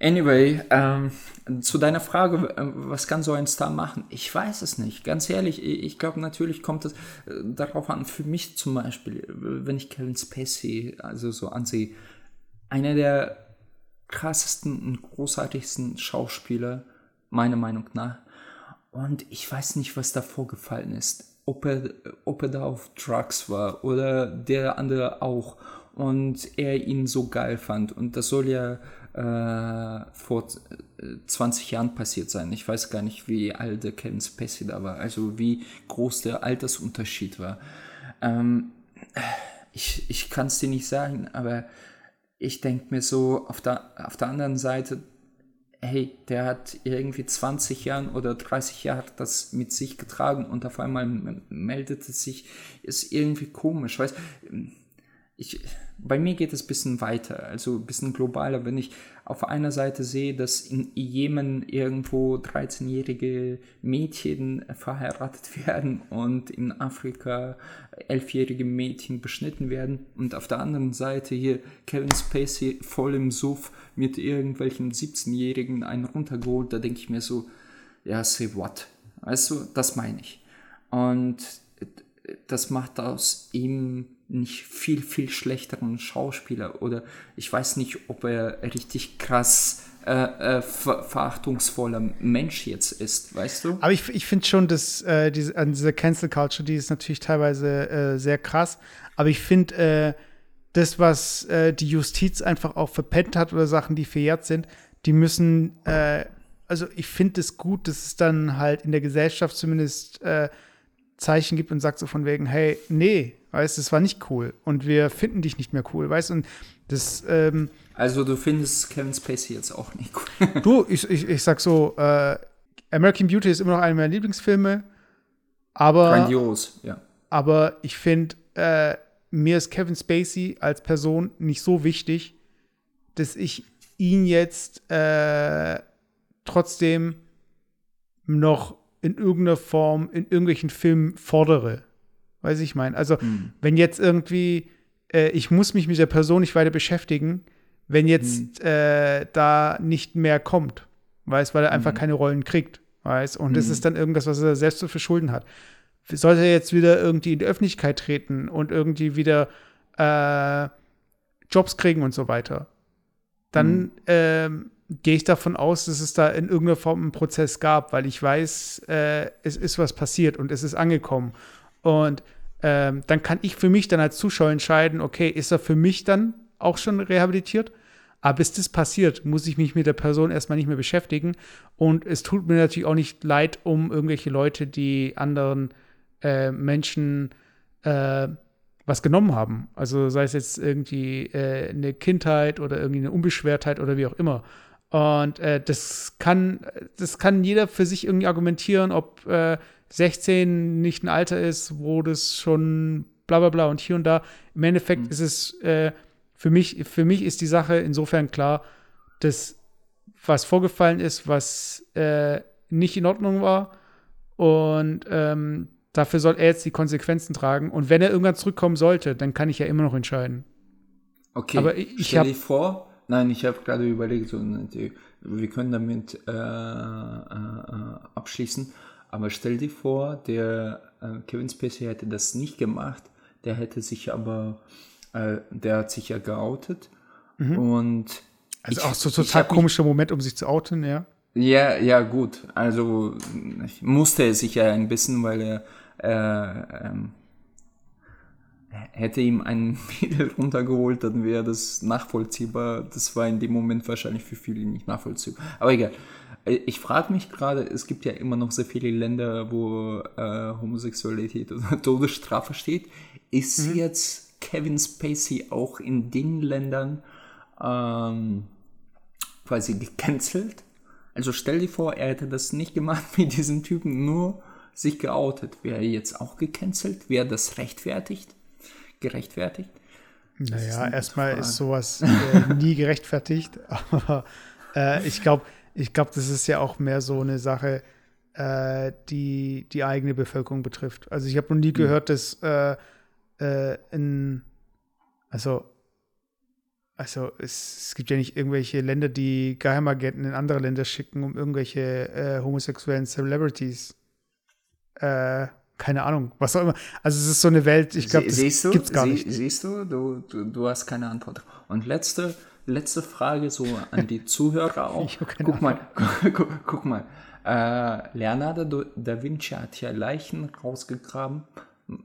Anyway, ähm, zu deiner Frage, äh, was kann so ein Star machen? Ich weiß es nicht. Ganz ehrlich, ich glaube, natürlich kommt es äh, darauf an, für mich zum Beispiel, wenn ich Kevin Spacey also so ansehe, einer der krassesten und großartigsten Schauspieler, meiner Meinung nach. Und ich weiß nicht, was da vorgefallen ist ob er, ob er da auf Drugs war oder der andere auch und er ihn so geil fand. Und das soll ja äh, vor 20 äh, Jahren passiert sein. Ich weiß gar nicht, wie alt der Kevin Spacey da war, also wie groß der Altersunterschied war. Ähm, ich ich kann es dir nicht sagen, aber ich denke mir so, auf der, auf der anderen Seite, hey, der hat irgendwie 20 Jahren oder 30 Jahre das mit sich getragen und auf einmal meldet es sich, ist irgendwie komisch, weißt ich, bei mir geht es ein bisschen weiter, also ein bisschen globaler, wenn ich auf einer Seite sehe, dass in Jemen irgendwo 13-jährige Mädchen verheiratet werden und in Afrika 11-jährige Mädchen beschnitten werden und auf der anderen Seite hier Kevin Spacey voll im Suff mit irgendwelchen 17-Jährigen einen runtergeholt, da denke ich mir so, ja, say what? Weißt du, das meine ich. Und das macht aus ihm nicht viel, viel schlechteren Schauspieler oder ich weiß nicht, ob er richtig krass äh, äh, ver verachtungsvoller Mensch jetzt ist, weißt du? Aber ich, ich finde schon, dass äh, diese, an dieser Cancel Culture, die ist natürlich teilweise äh, sehr krass, aber ich finde, äh, das, was die Justiz einfach auch verpennt hat oder Sachen, die verjährt sind, die müssen, also ich finde es gut, dass es dann halt in der Gesellschaft zumindest Zeichen gibt und sagt so von wegen, hey, nee, weißt, das war nicht cool und wir finden dich nicht mehr cool, weißt und das. Ähm, also du findest Kevin Spacey jetzt auch nicht cool. du, ich, ich, ich sag so, äh, American Beauty ist immer noch einer meiner Lieblingsfilme, aber. Grandios, ja. Aber ich finde, äh, mir ist Kevin Spacey als Person nicht so wichtig, dass ich ihn jetzt äh, trotzdem noch in irgendeiner Form in irgendwelchen Filmen fordere. Weiß ich meine. Also, mhm. wenn jetzt irgendwie äh, ich muss mich mit der Person nicht weiter beschäftigen, wenn jetzt mhm. äh, da nicht mehr kommt. Weißt, weil er einfach mhm. keine Rollen kriegt. Weißt, und das mhm. ist dann irgendwas, was er selbst zu verschulden hat. Sollte er jetzt wieder irgendwie in die Öffentlichkeit treten und irgendwie wieder äh, Jobs kriegen und so weiter, dann mhm. ähm, gehe ich davon aus, dass es da in irgendeiner Form einen Prozess gab, weil ich weiß, äh, es ist was passiert und es ist angekommen. Und ähm, dann kann ich für mich dann als Zuschauer entscheiden, okay, ist er für mich dann auch schon rehabilitiert? Aber bis das passiert, muss ich mich mit der Person erstmal nicht mehr beschäftigen. Und es tut mir natürlich auch nicht leid um irgendwelche Leute, die anderen äh, Menschen äh, was genommen haben. Also sei es jetzt irgendwie äh, eine Kindheit oder irgendwie eine Unbeschwertheit oder wie auch immer. Und äh, das kann, das kann jeder für sich irgendwie argumentieren, ob 16 äh, nicht ein Alter ist, wo das schon bla bla bla und hier und da. Im Endeffekt mhm. ist es äh, für mich, für mich ist die Sache insofern klar, dass was vorgefallen ist, was äh, nicht in Ordnung war. Und ähm, dafür soll er jetzt die Konsequenzen tragen. Und wenn er irgendwann zurückkommen sollte, dann kann ich ja immer noch entscheiden. Okay, aber ich, ich stell dir vor, Nein, ich habe gerade überlegt, so, wir können damit äh, äh, abschließen. Aber stell dir vor, der äh, Kevin Spacey hätte das nicht gemacht. Der hätte sich aber, äh, der hat sich ja geoutet. Mhm. Und also ich, auch so total komischer Moment, um sich zu outen, ja. Ja, ja, gut. Also musste er sich ja ein bisschen, weil er äh, ähm, hätte ihm ein Mädel runtergeholt, dann wäre das nachvollziehbar. Das war in dem Moment wahrscheinlich für viele nicht nachvollziehbar. Aber egal. Ich frage mich gerade, es gibt ja immer noch sehr viele Länder, wo äh, Homosexualität oder Todesstrafe steht. Ist mhm. jetzt Kevin Spacey auch in den Ländern ähm, quasi gecancelt? Also stell dir vor, er hätte das nicht gemacht wie diesen Typen, nur sich geoutet. Wäre er jetzt auch gecancelt? Wäre das rechtfertigt? Gerechtfertigt? Naja, erstmal ist sowas äh, nie gerechtfertigt, aber äh, ich glaube, ich glaube, das ist ja auch mehr so eine Sache, äh, die die eigene Bevölkerung betrifft. Also ich habe noch nie mhm. gehört, dass äh, äh, in, also also es, es, gibt ja nicht irgendwelche Länder, die Geheimagenten in andere Länder schicken, um irgendwelche äh, homosexuellen Celebrities äh, keine Ahnung, was auch immer. Also es ist so eine Welt, ich glaube, das siehst du, gibt's gar sie, nicht. Siehst du, du, du, du hast keine Antwort. Und letzte, letzte Frage so an die Zuhörer auch. guck, mal, guck, guck, mal, äh, Leonardo da Vinci hat ja Leichen rausgegraben,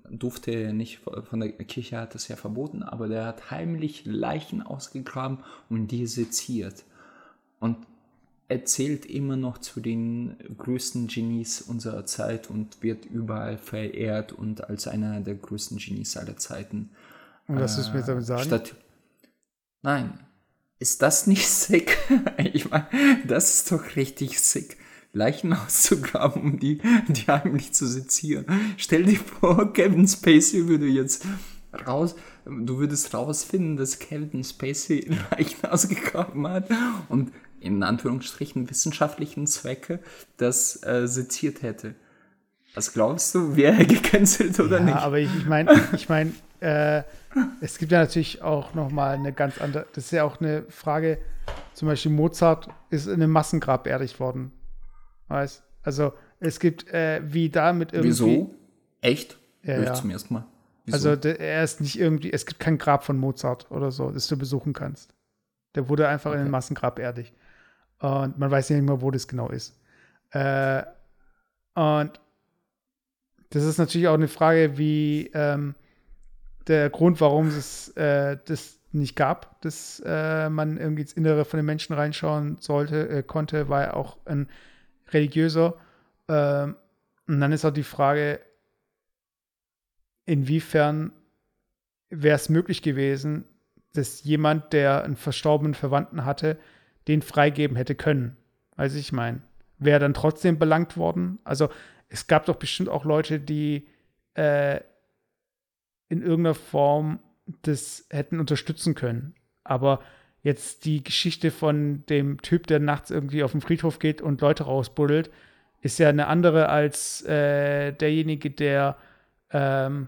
durfte nicht, von der Kirche hat es ja verboten, aber der hat heimlich Leichen ausgegraben und die seziert. Und er zählt immer noch zu den größten Genies unserer Zeit und wird überall verehrt und als einer der größten Genies aller Zeiten. Und was äh, ist mir damit sagen? Statt Nein. Ist das nicht sick? ich meine, das ist doch richtig sick. Leichen auszugraben, um die, die heimlich zu sezieren. Stell dir vor, Kevin Spacey würde jetzt raus, du würdest rausfinden, dass Kevin Spacey Leichen ausgegraben hat und in Anführungsstrichen wissenschaftlichen Zwecke das äh, seziert hätte. Was glaubst du, wäre er gecancelt oder ja, nicht? aber ich meine, ich meine, äh, es gibt ja natürlich auch noch mal eine ganz andere, das ist ja auch eine Frage, zum Beispiel Mozart ist in einem Massengrab beerdigt worden. Weißt? Also es gibt, äh, wie da mit irgendwie. Wieso? Echt? Ja, ja. zum ersten Mal. Wieso? Also er ist nicht irgendwie, es gibt kein Grab von Mozart oder so, das du besuchen kannst. Der wurde einfach okay. in einem Massengrab beerdigt. Und man weiß ja nicht mehr, wo das genau ist. Äh, und das ist natürlich auch eine Frage, wie ähm, der Grund, warum es äh, das nicht gab, dass äh, man irgendwie ins Innere von den Menschen reinschauen sollte, äh, konnte, war ja auch ein religiöser. Ähm, und dann ist auch die Frage, inwiefern wäre es möglich gewesen, dass jemand, der einen verstorbenen Verwandten hatte, den freigeben hätte können. Also ich meine, wäre dann trotzdem belangt worden. Also es gab doch bestimmt auch Leute, die äh, in irgendeiner Form das hätten unterstützen können. Aber jetzt die Geschichte von dem Typ, der nachts irgendwie auf den Friedhof geht und Leute rausbuddelt, ist ja eine andere als äh, derjenige, der ähm,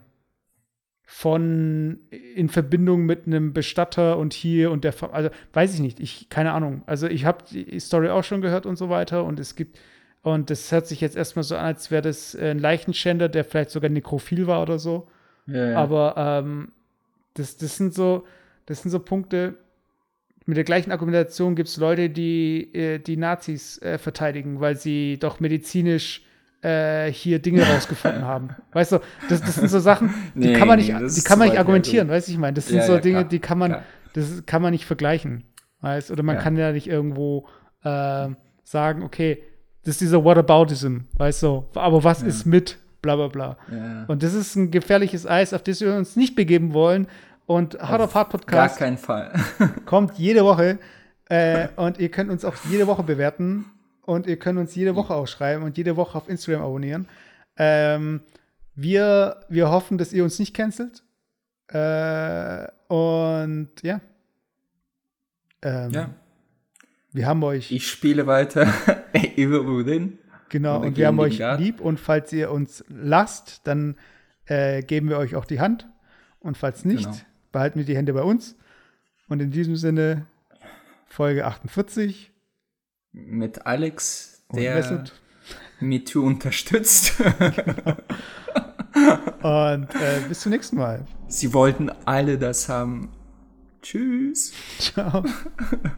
von in Verbindung mit einem Bestatter und hier und der, also weiß ich nicht, ich, keine Ahnung. Also ich habe die Story auch schon gehört und so weiter und es gibt, und das hört sich jetzt erstmal so an, als wäre das ein Leichenschänder, der vielleicht sogar nekrophil war oder so. Ja, ja. Aber ähm, das, das sind so, das sind so Punkte, mit der gleichen Argumentation gibt es Leute, die äh, die Nazis äh, verteidigen, weil sie doch medizinisch äh, hier Dinge rausgefunden haben. Weißt du, das, das sind so Sachen, die nee, kann man nicht, die kann man nicht argumentieren, weißt du, ich meine, das sind ja, so ja, Dinge, klar, die kann man, klar. das kann man nicht vergleichen, weißt Oder man ja. kann ja nicht irgendwo äh, sagen, okay, das ist dieser Whataboutism, weißt du, aber was ist mit, bla bla bla. Und das ist ein gefährliches Eis, auf das wir uns nicht begeben wollen. Und Hard of Hard Podcast. Gar keinen Fall. kommt jede Woche. Äh, und ihr könnt uns auch jede Woche bewerten und ihr könnt uns jede Woche auch schreiben und jede Woche auf Instagram abonnieren. Ähm, wir, wir hoffen, dass ihr uns nicht cancelt. Äh, und ja. Ähm, ja. Wir haben euch. Ich spiele weiter Evil Within. Genau, und wir haben euch Guard. lieb. Und falls ihr uns lasst, dann äh, geben wir euch auch die Hand. Und falls nicht, genau. behalten wir die Hände bei uns. Und in diesem Sinne, Folge 48 mit Alex, der MeToo unterstützt. genau. Und äh, bis zum nächsten Mal. Sie wollten alle das haben. Tschüss. Ciao.